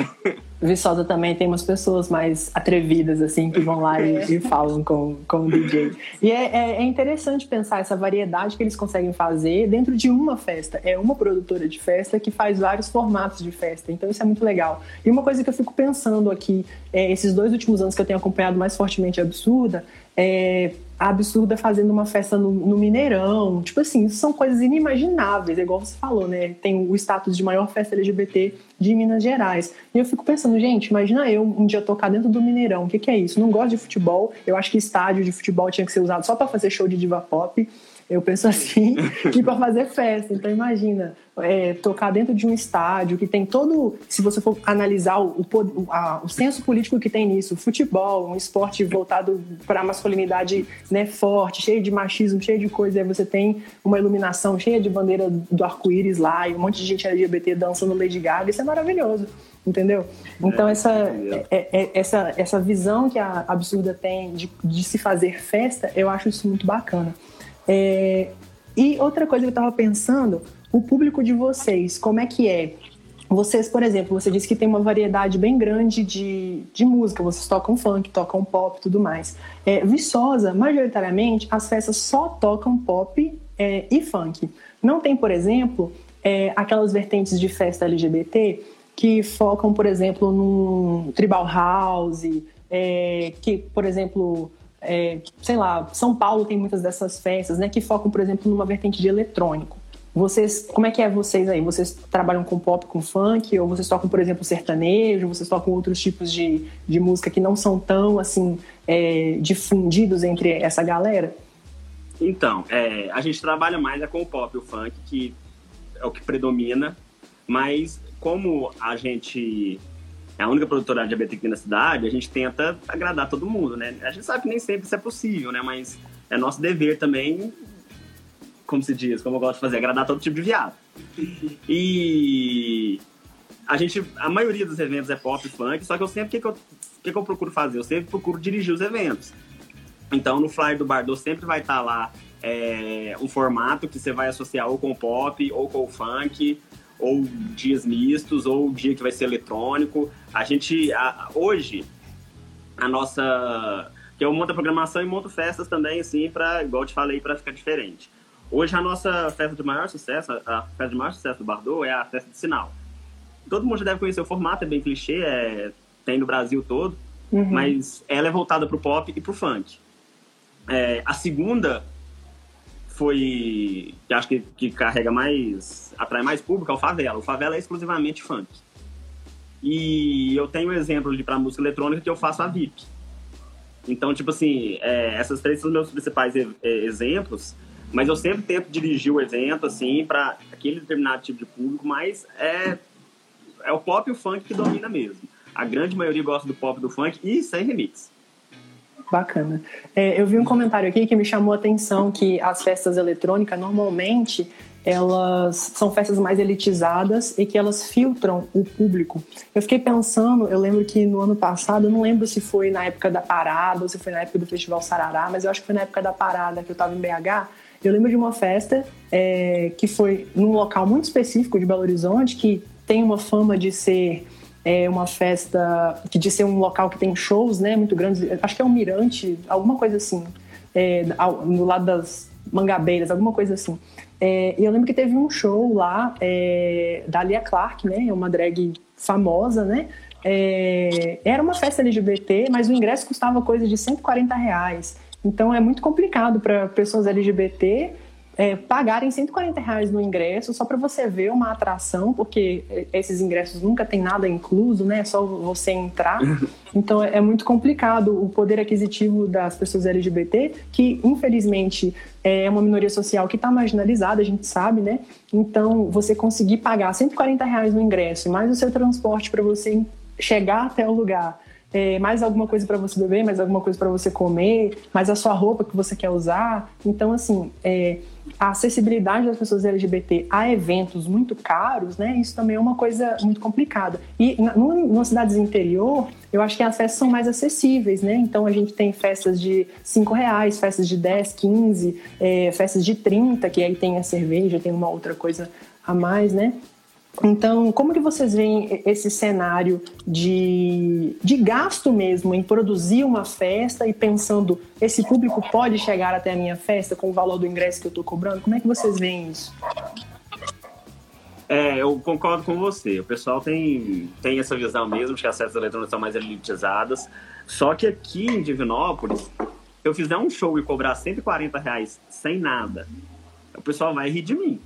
Viçosa também tem umas pessoas mais atrevidas, assim, que vão lá e, e falam com, com o DJ. E é, é, é, interessante pensar essa variedade que eles conseguem fazer dentro de uma festa. É uma produtora de festa que faz vários formatos de festa. Então isso é muito legal. E uma coisa que eu fico pensando aqui, é, esses dois últimos anos que eu tenho acompanhado mais fortemente Absurda, é absurda fazendo uma festa no, no, Mineirão. Tipo assim, são coisas inimagináveis, é igual você falou, né? Tem o status de maior festa LGBT de Minas Gerais. E eu fico pensando, gente, imagina eu um dia tocar dentro do Mineirão. O que, que é isso? Não gosto de futebol. Eu acho que estádio de futebol tinha que ser usado só para fazer show de diva pop. Eu penso assim, que para fazer festa. Então imagina, é, tocar dentro de um estádio que tem todo, se você for analisar o, o, a, o senso político que tem nisso, futebol, um esporte voltado para a masculinidade né, forte, cheio de machismo, cheio de coisa, aí você tem uma iluminação cheia de bandeira do arco-íris lá e um monte de gente LGBT dançando Lady Gaga, isso é maravilhoso entendeu? Então é, essa, é, é, essa, essa visão que a Absurda tem de, de se fazer festa, eu acho isso muito bacana. É, e outra coisa que eu estava pensando, o público de vocês, como é que é? Vocês, por exemplo, você disse que tem uma variedade bem grande de, de música, vocês tocam funk, tocam pop e tudo mais. É, Viçosa, majoritariamente, as festas só tocam pop é, e funk. Não tem, por exemplo, é, aquelas vertentes de festa LGBT que focam, por exemplo, num tribal house, é, que, por exemplo, é, sei lá, São Paulo tem muitas dessas festas, né, que focam, por exemplo, numa vertente de eletrônico. Vocês, como é que é vocês aí? Vocês trabalham com pop, com funk, ou vocês tocam, por exemplo, sertanejo? Vocês tocam outros tipos de, de música que não são tão assim é, difundidos entre essa galera?
Então, é, a gente trabalha mais é com o pop, o funk, que é o que predomina, mas como a gente é a única produtora LGBTQ na cidade, a gente tenta agradar todo mundo, né? A gente sabe que nem sempre isso é possível, né? Mas é nosso dever também, como se diz, como eu gosto de fazer, agradar todo tipo de viado. E a gente, a maioria dos eventos é pop e funk, só que eu sempre, o que, que, eu, que, que eu procuro fazer? Eu sempre procuro dirigir os eventos. Então, no flyer do Bardot sempre vai estar lá é, um formato que você vai associar ou com o pop ou com o funk, ou dias mistos, ou dia que vai ser eletrônico. A gente, a, hoje, a nossa. Que eu monto a programação e monto festas também, assim, para, igual eu te falei, para ficar diferente. Hoje, a nossa festa de maior sucesso, a festa de maior sucesso do Bardot é a festa de sinal. Todo mundo já deve conhecer o formato, é bem clichê, é, tem no Brasil todo, uhum. mas ela é voltada para o pop e para o funk. É, a segunda foi, que acho que, que carrega mais, atrai mais público, é o Favela. O Favela é exclusivamente funk. E eu tenho um exemplo de para música eletrônica que eu faço a VIP. Então, tipo assim, é, essas três são meus principais e, é, exemplos, mas eu sempre tento dirigir o evento, assim, para aquele determinado tipo de público, mas é, é o pop e o funk que domina mesmo. A grande maioria gosta do pop do funk e sem remix.
Bacana. É, eu vi um comentário aqui que me chamou a atenção que as festas eletrônicas normalmente elas são festas mais elitizadas e que elas filtram o público. Eu fiquei pensando, eu lembro que no ano passado, eu não lembro se foi na época da parada ou se foi na época do Festival Sarará, mas eu acho que foi na época da parada que eu estava em BH. Eu lembro de uma festa é, que foi num local muito específico de Belo Horizonte que tem uma fama de ser é uma festa de ser um local que tem shows, né, muito grandes. Acho que é um mirante, alguma coisa assim, é, no lado das Mangabeiras, alguma coisa assim. É, e eu lembro que teve um show lá é, da Lia Clark, né, é uma drag famosa, né. É, era uma festa LGBT, mas o ingresso custava coisa de 140 reais. Então é muito complicado para pessoas LGBT é, pagarem 140 reais no ingresso só para você ver uma atração, porque esses ingressos nunca tem nada incluso, né? É só você entrar. Então é muito complicado o poder aquisitivo das pessoas LGBT, que infelizmente é uma minoria social que está marginalizada, a gente sabe, né? Então você conseguir pagar 140 reais no ingresso, mais o seu transporte para você chegar até o lugar é, mais alguma coisa para você beber, mais alguma coisa para você comer, mais a sua roupa que você quer usar. Então, assim, é, a acessibilidade das pessoas LGBT a eventos muito caros, né? Isso também é uma coisa muito complicada. E no, nas cidades interior, eu acho que as festas são mais acessíveis, né? Então a gente tem festas de 5 reais, festas de 10, 15, é, festas de 30, que aí tem a cerveja, tem uma outra coisa a mais, né? Então, como que vocês veem esse cenário de, de gasto mesmo em produzir uma festa e pensando, esse público pode chegar até a minha festa com o valor do ingresso que eu estou cobrando? Como é que vocês veem isso?
É, eu concordo com você. O pessoal tem, tem essa visão mesmo de que as festas eletrônicas são mais elitizadas. Só que aqui em Divinópolis, eu fizer um show e cobrar 140 reais sem nada, o pessoal vai rir de mim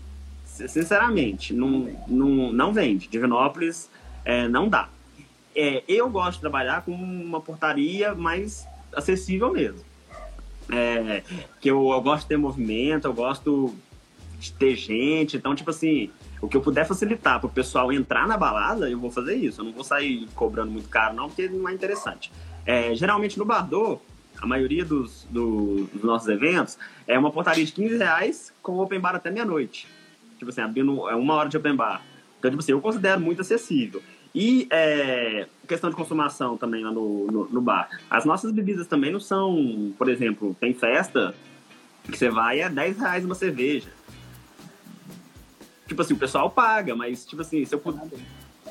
sinceramente, não, não, não vende. Divinópolis é, não dá. É, eu gosto de trabalhar com uma portaria mais acessível mesmo. É, que eu, eu gosto de ter movimento, eu gosto de ter gente. Então, tipo assim, o que eu puder facilitar para o pessoal entrar na balada, eu vou fazer isso. Eu não vou sair cobrando muito caro, não, porque não é interessante. É, geralmente no Bardot, a maioria dos, do, dos nossos eventos é uma portaria de 15 reais com open bar até meia-noite tipo assim, abrindo é uma hora de open bar. Então, tipo assim, eu considero muito acessível. E é, questão de consumação também lá no, no, no, bar. As nossas bebidas também não são, por exemplo, tem festa que você vai é 10 reais uma cerveja. Tipo assim, o pessoal paga, mas tipo assim, se eu puder.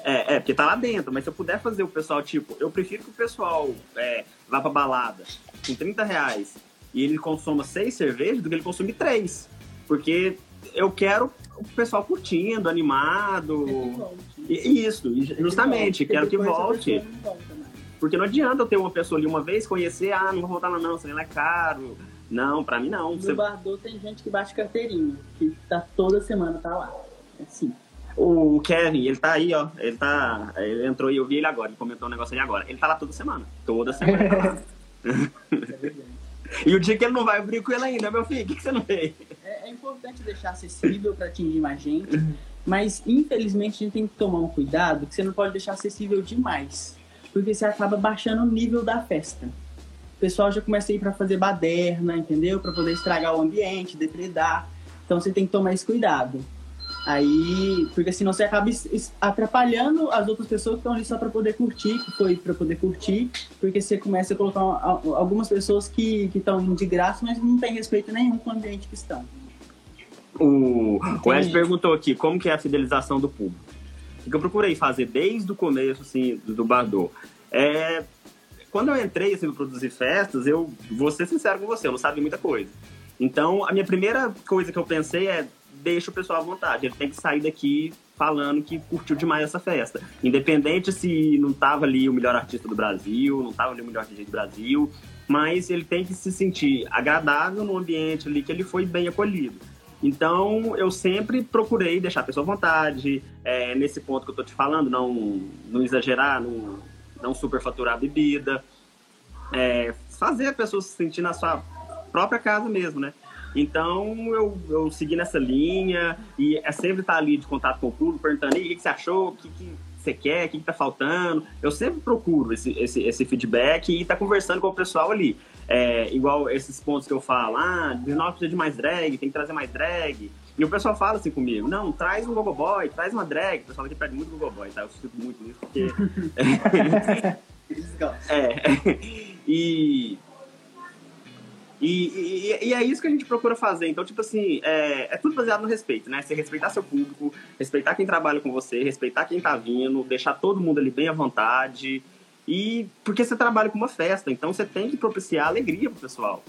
É, é, porque tá lá dentro, mas se eu puder fazer o pessoal, tipo, eu prefiro que o pessoal é, vá pra balada com 30 reais e ele consuma seis cervejas do que ele consumir três. Porque eu quero o pessoal curtindo, animado. E, isso, justamente, quero que volte. Porque não adianta eu ter uma pessoa ali uma vez, conhecer, ah, não vou voltar lá não, senão é caro. Não, pra mim não.
No Você... Bardot tem gente que bate carteirinha, que tá toda semana, tá lá. É assim.
O Kevin, ele tá aí, ó. Ele tá. Ele entrou e eu vi ele agora, ele comentou um negócio aí agora. Ele tá lá toda semana. Toda semana. Tá lá. é. E o dia que ele não vai, eu brinco com ele ainda, meu filho, o que, que você não fez?
Importante deixar acessível para atingir mais gente, mas infelizmente a gente tem que tomar um cuidado que você não pode deixar acessível demais, porque você acaba baixando o nível da festa. O pessoal já começa a ir para fazer baderna, entendeu? Para poder estragar o ambiente, depredar. Então você tem que tomar esse cuidado. Aí, porque senão você acaba atrapalhando as outras pessoas que estão ali só para poder curtir, que foi para poder curtir, porque você começa a colocar algumas pessoas que estão de graça, mas não tem respeito nenhum com o ambiente que estão.
O, o Ed perguntou aqui como que é a fidelização do público. O que eu procurei fazer desde o começo assim, do Bardot é quando eu entrei assim, para produzir festas, eu vou ser sincero com você, eu não sabia muita coisa. Então, a minha primeira coisa que eu pensei é deixa o pessoal à vontade. Ele tem que sair daqui falando que curtiu demais essa festa. Independente se não tava ali o melhor artista do Brasil, não tava ali o melhor DJ do Brasil, mas ele tem que se sentir agradável no ambiente ali, que ele foi bem acolhido. Então, eu sempre procurei deixar a pessoa à vontade, é, nesse ponto que eu tô te falando, não, não exagerar, não, não superfaturar a bebida, é, fazer a pessoa se sentir na sua própria casa mesmo, né? Então eu, eu segui nessa linha e é sempre estar ali de contato com o público, perguntando o que, que você achou, o que, que você quer, o que, está faltando. Eu sempre procuro esse, esse, esse feedback e estar tá conversando com o pessoal ali. É, igual esses pontos que eu falo, ah, não precisa de mais drag, tem que trazer mais drag. E o pessoal fala assim comigo, não, traz um gogo boy, traz uma drag. O pessoal aqui pede muito gogo boy, tá? Eu fico muito nisso porque... é, e e, e, e, é isso que a gente procura fazer. Então, tipo assim, é, é, tudo baseado no respeito, né? Você respeitar seu público, respeitar quem trabalha com você, respeitar quem tá vindo, deixar todo mundo ali bem à vontade. E porque você trabalha com uma festa, então você tem que propiciar alegria pro pessoal.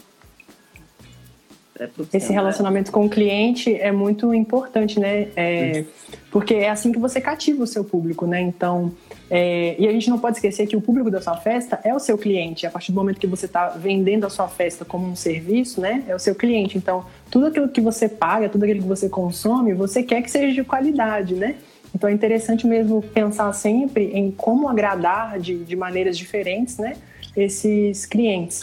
É Esse relacionamento com o cliente é muito importante, né? É, porque é assim que você cativa o seu público, né? Então, é, e a gente não pode esquecer que o público da sua festa é o seu cliente. A partir do momento que você está vendendo a sua festa como um serviço, né? É o seu cliente. Então, tudo aquilo que você paga, tudo aquilo que você consome, você quer que seja de qualidade, né? Então, é interessante mesmo pensar sempre em como agradar de, de maneiras diferentes, né? Esses clientes.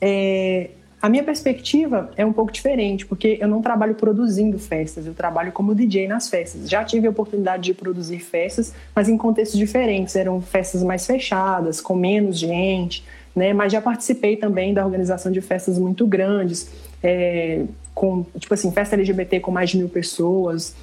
É, a minha perspectiva é um pouco diferente, porque eu não trabalho produzindo festas, eu trabalho como DJ nas festas. Já tive a oportunidade de produzir festas, mas em contextos diferentes. Eram festas mais fechadas, com menos gente, né? Mas já participei também da organização de festas muito grandes, é, com, tipo assim, festa LGBT com mais de mil pessoas.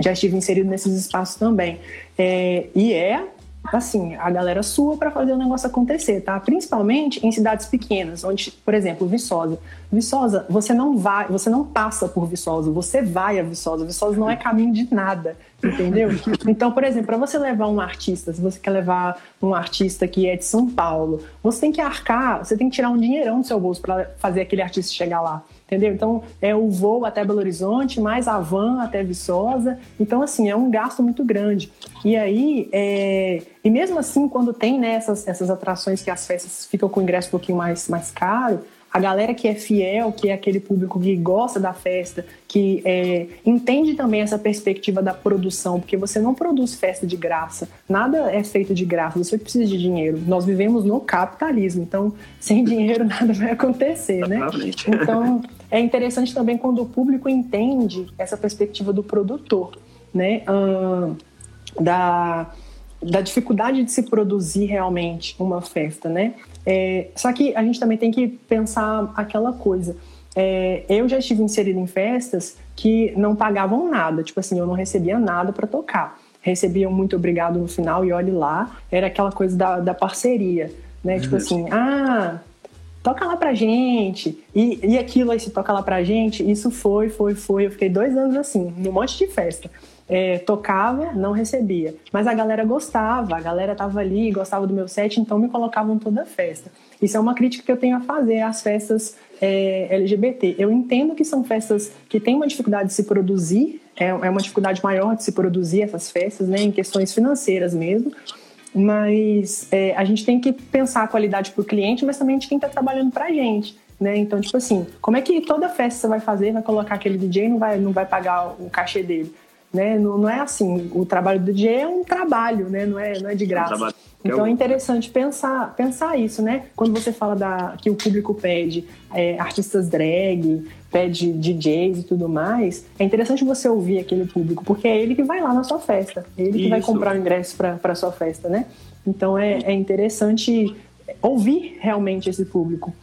Já estive inserido nesses espaços também. É, e é assim, a galera sua para fazer o negócio acontecer, tá? Principalmente em cidades pequenas, onde, por exemplo, Viçosa. Viçosa, você não vai, você não passa por Viçosa, você vai a Viçosa. Viçosa não é caminho de nada, entendeu? Então, por exemplo, para você levar um artista, se você quer levar um artista que é de São Paulo, você tem que arcar, você tem que tirar um dinheirão do seu bolso para fazer aquele artista chegar lá entendeu? Então, é o voo até Belo Horizonte, mais a van até Viçosa. Então, assim, é um gasto muito grande. E aí, é... e mesmo assim, quando tem né, essas, essas atrações que as festas ficam com o ingresso um pouquinho mais, mais caro, a galera que é fiel, que é aquele público que gosta da festa, que é, entende também essa perspectiva da produção, porque você não produz festa de graça, nada é feito de graça, você precisa de dinheiro. Nós vivemos no capitalismo, então sem dinheiro nada vai acontecer, né? Então é interessante também quando o público entende essa perspectiva do produtor, né? da, da dificuldade de se produzir realmente uma festa, né? É, só que a gente também tem que pensar aquela coisa. É, eu já estive inserido em festas que não pagavam nada, tipo assim, eu não recebia nada para tocar. Recebia um muito obrigado no final e olhe lá, era aquela coisa da, da parceria, né? Tipo assim, ah, toca lá pra gente. E, e aquilo aí, se toca lá pra gente, isso foi, foi, foi. Eu fiquei dois anos assim, num monte de festa é, tocava, não recebia. Mas a galera gostava, a galera tava ali, gostava do meu set, então me colocavam toda a festa. Isso é uma crítica que eu tenho a fazer às festas é, LGBT. Eu entendo que são festas que têm uma dificuldade de se produzir, é, é uma dificuldade maior de se produzir essas festas, né, em questões financeiras mesmo. Mas é, a gente tem que pensar a qualidade para o cliente, mas também de quem está trabalhando para a gente. Né? Então, tipo assim, como é que toda festa você vai fazer, vai colocar aquele DJ e não vai, não vai pagar o cachê dele? Né? Não, não é assim. O trabalho do DJ é um trabalho, né? não, é, não é de graça. Então é interessante pensar, pensar isso, né? Quando você fala da, que o público pede é, artistas drag, pede DJs e tudo mais, é interessante você ouvir aquele público, porque é ele que vai lá na sua festa, é ele que isso. vai comprar o ingresso para a sua festa, né? Então é, é interessante ouvir realmente esse público.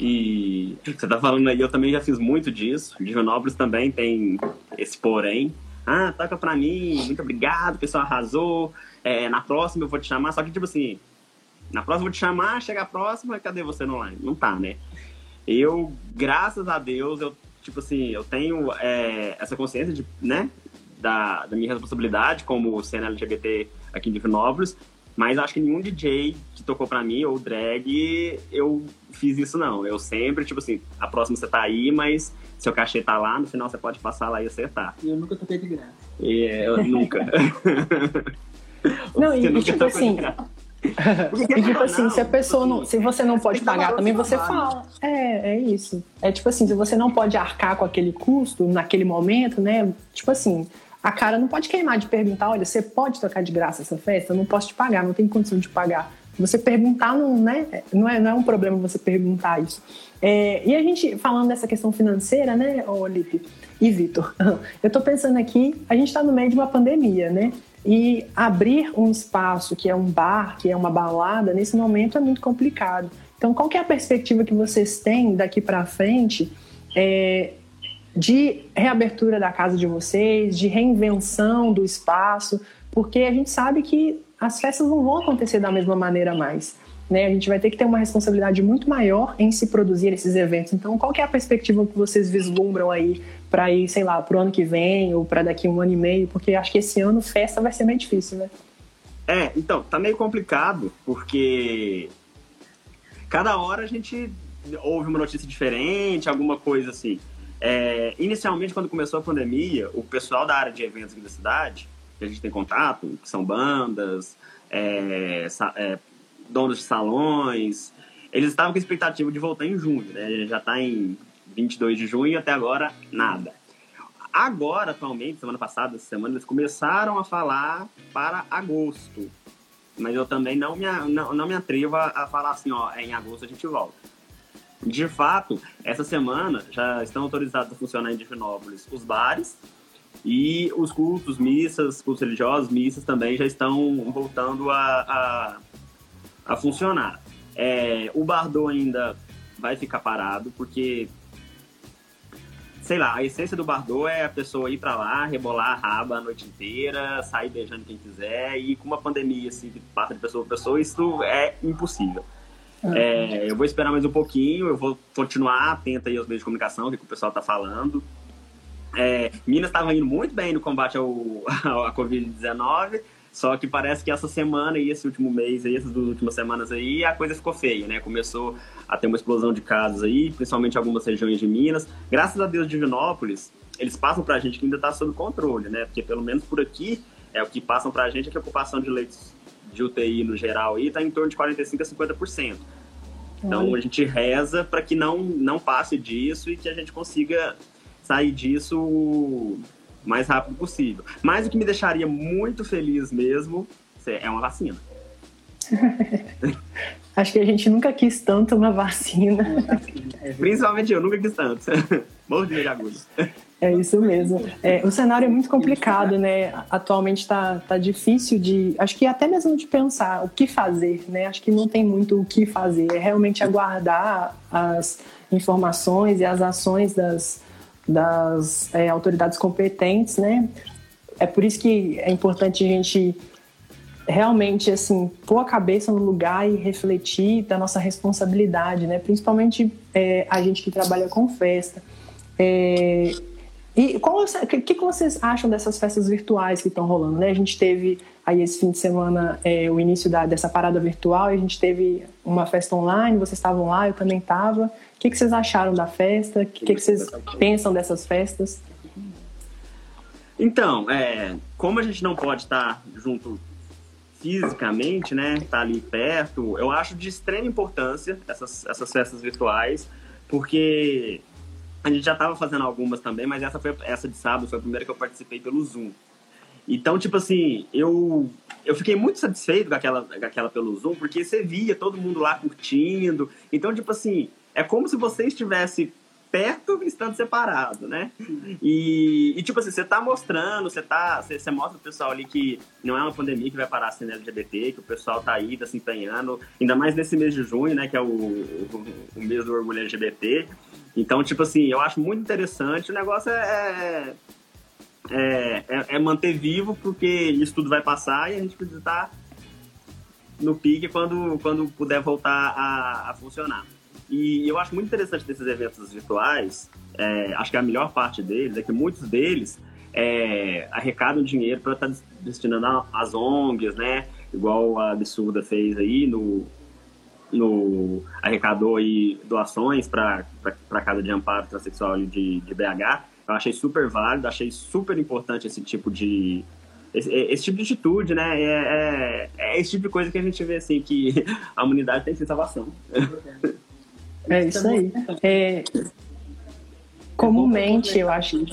E você tá falando aí, eu também já fiz muito disso. Divinópolis também tem esse porém. Ah, toca pra mim, muito obrigado, o pessoal arrasou. É, na próxima eu vou te chamar. Só que, tipo assim, na próxima eu vou te chamar, chega a próxima, cadê você no line? Não tá, né? Eu, graças a Deus, eu, tipo assim, eu tenho é, essa consciência de, né, da, da minha responsabilidade como cena LGBT aqui em Divinópolis, mas acho que nenhum DJ que tocou pra mim, ou drag, eu fiz isso não. Eu sempre, tipo assim, a próxima você tá aí, mas seu cachê tá lá, no final você pode passar lá e acertar.
E eu nunca toquei de graça.
E, eu nunca.
não, e, tipo assim... e tipo assim, se a pessoa não, se você não pode pagar também, você fala. É, é isso. É tipo assim, se você não pode arcar com aquele custo naquele momento, né? Tipo assim, a cara não pode queimar de perguntar, olha, você pode tocar de graça essa festa? Eu não posso te pagar, não tem condição de pagar. Você perguntar não, né, não, é, não é um problema você perguntar isso. É, e a gente, falando dessa questão financeira, né, Olipe e Vitor, eu estou pensando aqui, a gente está no meio de uma pandemia, né? E abrir um espaço que é um bar, que é uma balada, nesse momento é muito complicado. Então, qual que é a perspectiva que vocês têm daqui para frente é, de reabertura da casa de vocês, de reinvenção do espaço, porque a gente sabe que as festas não vão acontecer da mesma maneira mais. Né? A gente vai ter que ter uma responsabilidade muito maior em se produzir esses eventos. Então, qual é a perspectiva que vocês vislumbram aí para ir, sei lá, para o ano que vem ou para daqui um ano e meio? Porque acho que esse ano festa vai ser meio difícil, né?
É, então, tá meio complicado, porque cada hora a gente ouve uma notícia diferente, alguma coisa assim. É, inicialmente, quando começou a pandemia, o pessoal da área de eventos aqui da cidade, que a gente tem contato, que são bandas, é, é, donos de salões, eles estavam com a expectativa de voltar em junho, né? Já está em 22 de junho e até agora nada. Agora, atualmente, semana passada, essa semana, eles começaram a falar para agosto. Mas eu também não me, não, não me atrevo a falar assim, ó, em agosto a gente volta. De fato, essa semana já estão autorizados a funcionar em Divinópolis os bares e os cultos, missas, cultos religiosos, missas também já estão voltando a, a, a funcionar. É, o Bardot ainda vai ficar parado, porque sei lá, a essência do Bardot é a pessoa ir para lá, rebolar a raba a noite inteira, sair beijando quem quiser, e com uma pandemia assim, que passa de pessoa a pessoa, isso é impossível. Uhum. É, eu vou esperar mais um pouquinho, eu vou continuar atento aí aos meios de comunicação, o que, o pessoal está falando. É, Minas estava indo muito bem no combate ao, à Covid-19, só que parece que essa semana e esse último mês, aí, essas duas últimas semanas aí, a coisa ficou feia, né? Começou a ter uma explosão de casos aí, principalmente em algumas regiões de Minas. Graças a Deus, Divinópolis, eles passam para a gente que ainda está sob controle, né? Porque pelo menos por aqui, é o que passam para a gente é que a ocupação de leitos de UTI no geral aí está em torno de 45% a 50%. Então a gente reza para que não, não passe disso e que a gente consiga sair disso o mais rápido possível. Mas o que me deixaria muito feliz mesmo é uma vacina.
Acho que a gente nunca quis tanto uma vacina.
Principalmente eu, nunca quis tanto. Morro de agulha.
É isso mesmo. É, o cenário é muito complicado, né? Atualmente está tá difícil de. Acho que até mesmo de pensar o que fazer, né? Acho que não tem muito o que fazer. É realmente aguardar as informações e as ações das, das é, autoridades competentes, né? É por isso que é importante a gente realmente assim pôr a cabeça no lugar e refletir da nossa responsabilidade, né? Principalmente é, a gente que trabalha com festa. É, e o que, que, vocês acham dessas festas virtuais que estão rolando? Né? A gente teve aí esse fim de semana é, o início da, dessa parada virtual a gente teve uma festa online, vocês estavam lá, eu também estava. O que, que vocês acharam da festa? O que, que vocês pensam dessas festas?
Então, é, como a gente não pode estar junto fisicamente, né, tá ali perto, eu acho de extrema importância essas, essas festas virtuais, porque a gente já estava fazendo algumas também, mas essa foi essa de sábado foi a primeira que eu participei pelo Zoom. Então, tipo assim, eu eu fiquei muito satisfeito com aquela, com aquela pelo Zoom, porque você via todo mundo lá curtindo. Então, tipo assim, é como se você estivesse perto estando separado, né? E, e, tipo assim, você tá mostrando, você tá. Você, você mostra o pessoal ali que não é uma pandemia que vai parar a cena LGBT, que o pessoal tá aí, tá se empenhando, ainda mais nesse mês de junho, né? Que é o, o, o mês do orgulho LGBT. Então, tipo assim, eu acho muito interessante. O negócio é, é, é, é manter vivo, porque isso tudo vai passar e a gente precisa estar no pique quando, quando puder voltar a, a funcionar. E eu acho muito interessante desses eventos virtuais, é, acho que a melhor parte deles é que muitos deles é, arrecadam dinheiro para estar tá destinando às ONGs, né? Igual a Absurda fez aí no, no arrecadou aí doações para a Casa de Amparo Transsexual de, de BH. Eu achei super válido, achei super importante esse tipo de esse, esse tipo de atitude, né? É, é, é, esse tipo de coisa que a gente vê assim que a humanidade tem que ser salvação.
É isso aí. É, comumente, eu acho.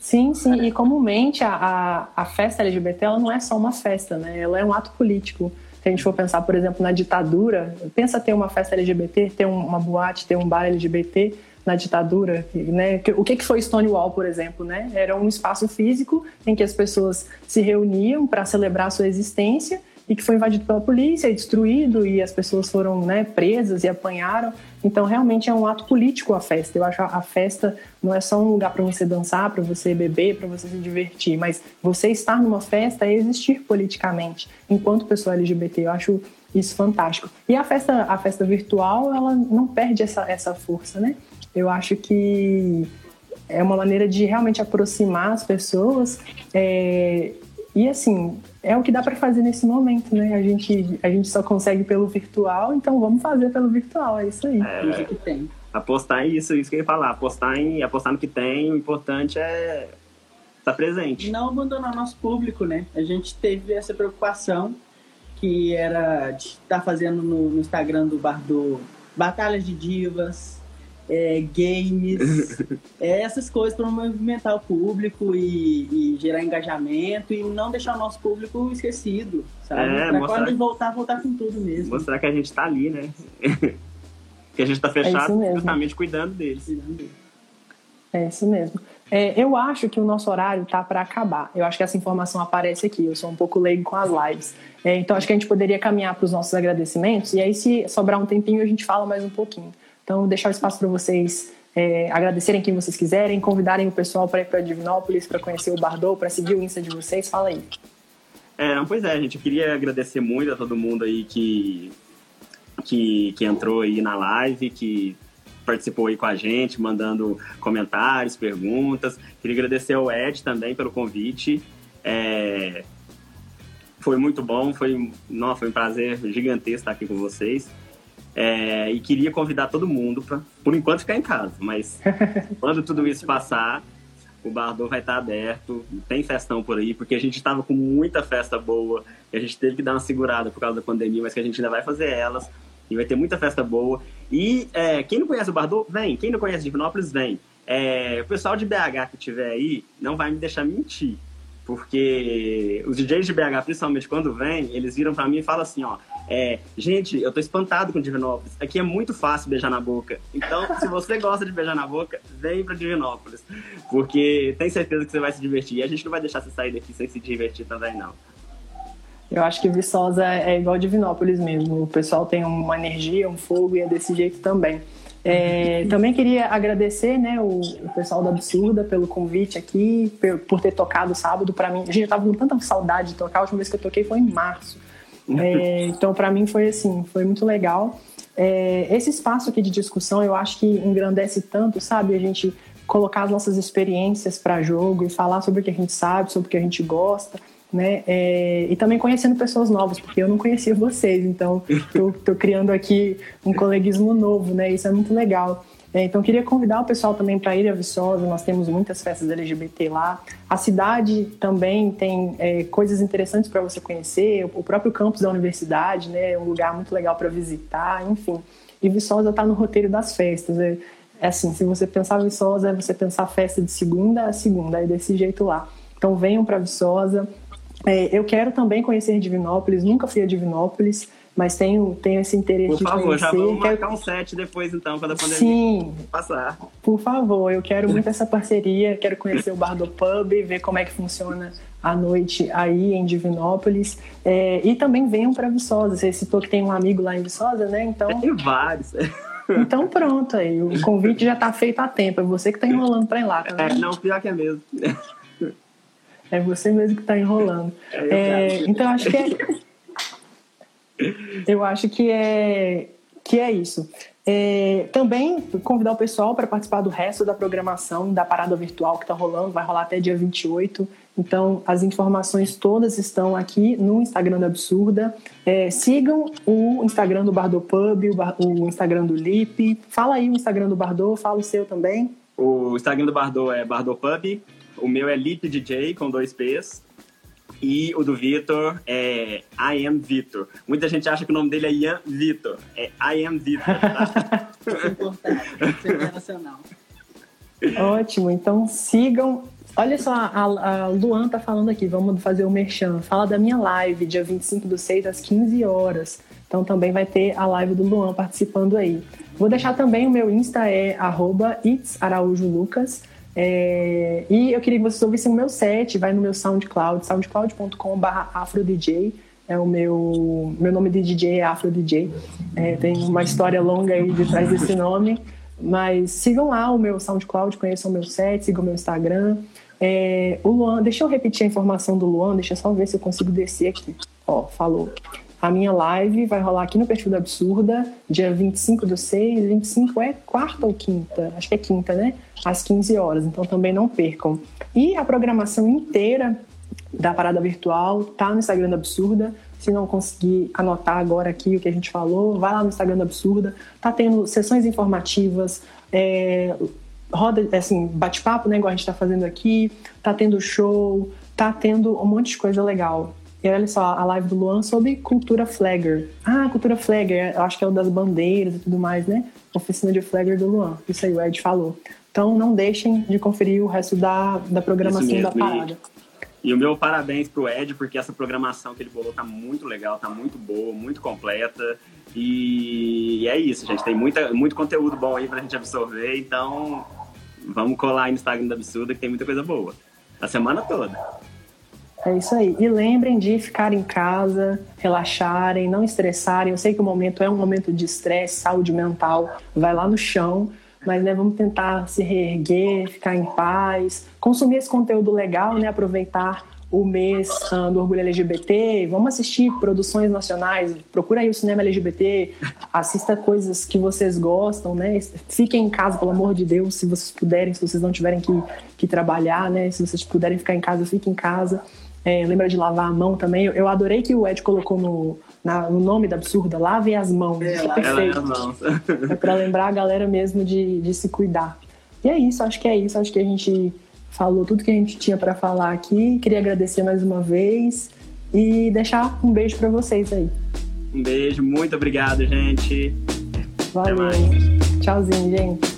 Sim, sim. E comumente a, a, a, festa LGBT ela não é só uma festa, né? Ela é um ato político. Se a gente for pensar, por exemplo, na ditadura, pensa ter uma festa LGBT, ter uma boate, ter um bar LGBT na ditadura, né? O que foi Stonewall, por exemplo, né? Era um espaço físico em que as pessoas se reuniam para celebrar a sua existência e que foi invadido pela polícia e destruído e as pessoas foram né, presas e apanharam. Então, realmente é um ato político a festa. Eu acho a festa não é só um lugar para você dançar, para você beber, para você se divertir, mas você estar numa festa é existir politicamente, enquanto pessoa LGBT. Eu acho isso fantástico. E a festa, a festa virtual, ela não perde essa, essa força, né? Eu acho que é uma maneira de realmente aproximar as pessoas é, e assim, é o que dá para fazer nesse momento, né? A gente, a gente só consegue pelo virtual, então vamos fazer pelo virtual, é isso aí. É,
que tem. Apostar em isso, isso que eu ia falar, apostar, em, apostar no que tem, o importante é estar presente.
Não abandonar nosso público, né? A gente teve essa preocupação que era de estar fazendo no, no Instagram do Bar do Batalhas de Divas, é, games, é, essas coisas para movimentar o público e, e, gerar engajamento e não deixar o nosso público esquecido, sabe? É, pra mostrar... quando voltar, voltar com tudo mesmo.
Mostrar que a gente tá ali, né? que a gente tá fechado é justamente cuidando deles. Cuidando deles.
É isso mesmo. É, eu acho que o nosso horário tá para acabar. Eu acho que essa informação aparece aqui. Eu sou um pouco leigo com as lives. É, então acho que a gente poderia caminhar para os nossos agradecimentos e aí, se sobrar um tempinho, a gente fala mais um pouquinho. Então, deixar o espaço para vocês é, agradecerem quem vocês quiserem, convidarem o pessoal para ir para Divinópolis, para conhecer o Bardot, para seguir o Insta de vocês. Fala aí.
É, não, pois é, gente. Eu queria agradecer muito a todo mundo aí que, que, que entrou aí na live, que participou aí com a gente, mandando comentários, perguntas. Queria agradecer ao Ed também pelo convite. É, foi muito bom, foi, não, foi um prazer gigantesco estar aqui com vocês. É, e queria convidar todo mundo para, por enquanto, ficar em casa. Mas quando tudo isso passar, o Bardot vai estar aberto. Tem festão por aí, porque a gente estava com muita festa boa. E a gente teve que dar uma segurada por causa da pandemia, mas que a gente ainda vai fazer elas. E vai ter muita festa boa. E é, quem não conhece o Bardot, vem. Quem não conhece Divinópolis, vem. É, o pessoal de BH que tiver aí não vai me deixar mentir. Porque os DJs de BH, principalmente quando vêm, eles viram para mim e falam assim, ó, é, gente, eu tô espantado com Divinópolis. Aqui é muito fácil beijar na boca. Então, se você gosta de beijar na boca, vem para Divinópolis. Porque tem certeza que você vai se divertir. E a gente não vai deixar você sair daqui sem se divertir também, não.
Eu acho que Viçosa é igual Divinópolis mesmo. O pessoal tem uma energia, um fogo e é desse jeito também. É, também queria agradecer né, o, o, pessoal da Absurda pelo convite aqui, por, por ter tocado sábado para mim. Gente, eu tava com tanta saudade de tocar, a última vez que eu toquei foi em março. É, então, para mim foi assim, foi muito legal. É, esse espaço aqui de discussão eu acho que engrandece tanto, sabe? A gente colocar as nossas experiências para jogo e falar sobre o que a gente sabe, sobre o que a gente gosta né? É, e também conhecendo pessoas novas, porque eu não conhecia vocês, então tô, tô criando aqui um coleguismo novo, né? Isso é muito legal. É, então queria convidar o pessoal também para ir a Viçosa, nós temos muitas festas LGBT lá. A cidade também tem é, coisas interessantes para você conhecer, o próprio campus da universidade, né? É um lugar muito legal para visitar, enfim. E Viçosa está no roteiro das festas. É, é assim, se você pensar Viçosa, é você pensar festa de segunda a segunda, é desse jeito lá. Então venham para Viçosa, é, eu quero também conhecer Divinópolis, nunca fui a Divinópolis, mas tenho, tenho esse interesse
por favor,
de conhecer.
já vamos quero... marcar um set depois, então, quando a pandemia
Sim,
passar.
Por favor, eu quero muito essa parceria, quero conhecer o Bar do Pub, ver como é que funciona a noite aí em Divinópolis. É, e também venham para Viçosa. Você citou que tem um amigo lá em Viçosa, né? Então...
Tem vários.
Então pronto aí, o convite já está feito a tempo, é você que está enrolando para ir lá.
Tá é, não, pior que é mesmo.
É você mesmo que está enrolando. É, é então acho que é, eu acho que é que é isso. É, também convidar o pessoal para participar do resto da programação da parada virtual que está rolando, vai rolar até dia 28. Então, as informações todas estão aqui no Instagram da Absurda. É, sigam o Instagram do Bardot Pub, o, Bar, o, Instagram do Lip. Fala aí o Instagram do Bardot, fala o seu também.
O Instagram do Bardot é Bardot Pub, o meu é Lip DJ com dois P's. E o do Vitor é I Am Vitor. Muita gente acha que o nome dele é Ian Vitor. É I Am Vitor. Tá?
Isso é importante. Isso é internacional.
Ótimo. Então sigam. Olha só, a, a Luan tá falando aqui. Vamos fazer o merchan. Fala da minha live, dia 25 do 6 às 15 horas. Então também vai ter a live do Luan participando aí. Vou deixar também o meu Insta é arroba Lucas. É, e eu queria que vocês ouvissem o meu set, vai no meu SoundCloud, soundcloud.com.br AfroDJ. É o meu, meu nome de DJ é AfroDJ. É, tem uma história longa aí de trás desse nome. Mas sigam lá o meu SoundCloud, conheçam o meu set, sigam o meu Instagram. É, o Luan, deixa eu repetir a informação do Luan, deixa eu só ver se eu consigo descer aqui. Ó, falou. A minha live vai rolar aqui no Perfil da Absurda, dia 25 do 6. 25 é quarta ou quinta? Acho que é quinta, né? Às 15 horas, então também não percam. E a programação inteira da parada virtual tá no Instagram da Absurda. Se não conseguir anotar agora aqui o que a gente falou, vai lá no Instagram da Absurda. Tá tendo sessões informativas, é, roda, assim, bate-papo, né, igual a gente tá fazendo aqui. Tá tendo show, tá tendo um monte de coisa legal. E olha só, a live do Luan sobre cultura flagger. Ah, cultura flagger, eu acho que é o das bandeiras e tudo mais, né? Oficina de flagger do Luan. Isso aí o Ed falou. Então não deixem de conferir o resto da, da programação da parada.
E, e, o meu parabéns pro Ed, porque essa programação que ele bolou tá muito legal, tá muito boa, muito completa. E, é isso, gente. Tem muita, muito conteúdo bom aí pra gente absorver. Então vamos colar aí no Instagram da Absurda que tem muita coisa boa. A semana toda.
É isso aí. E lembrem de ficar em casa, relaxarem, não estressarem. Eu sei que o momento é um momento de estresse, saúde mental. Vai lá no chão, mas né, vamos tentar se reerguer, ficar em paz, consumir esse conteúdo legal, né, aproveitar o mês uh, do orgulho LGBT, vamos assistir produções nacionais, procura aí o cinema LGBT, assista coisas que vocês gostam, né? Fiquem em casa, pelo amor de Deus, se vocês puderem, se vocês não tiverem que, que trabalhar, né? Se vocês puderem ficar em casa, fiquem em casa. É, lembra de lavar a mão também. Eu adorei que o Ed colocou no, na, no nome da absurda, lave as mãos. É, é perfeito. É para lembrar a galera mesmo de, de se cuidar. E é isso, acho que é isso. Acho que a gente falou tudo que a gente tinha para falar aqui. Queria agradecer mais uma vez e deixar um beijo para vocês aí.
Um beijo, muito obrigado, gente.
Valeu. Tchauzinho, gente.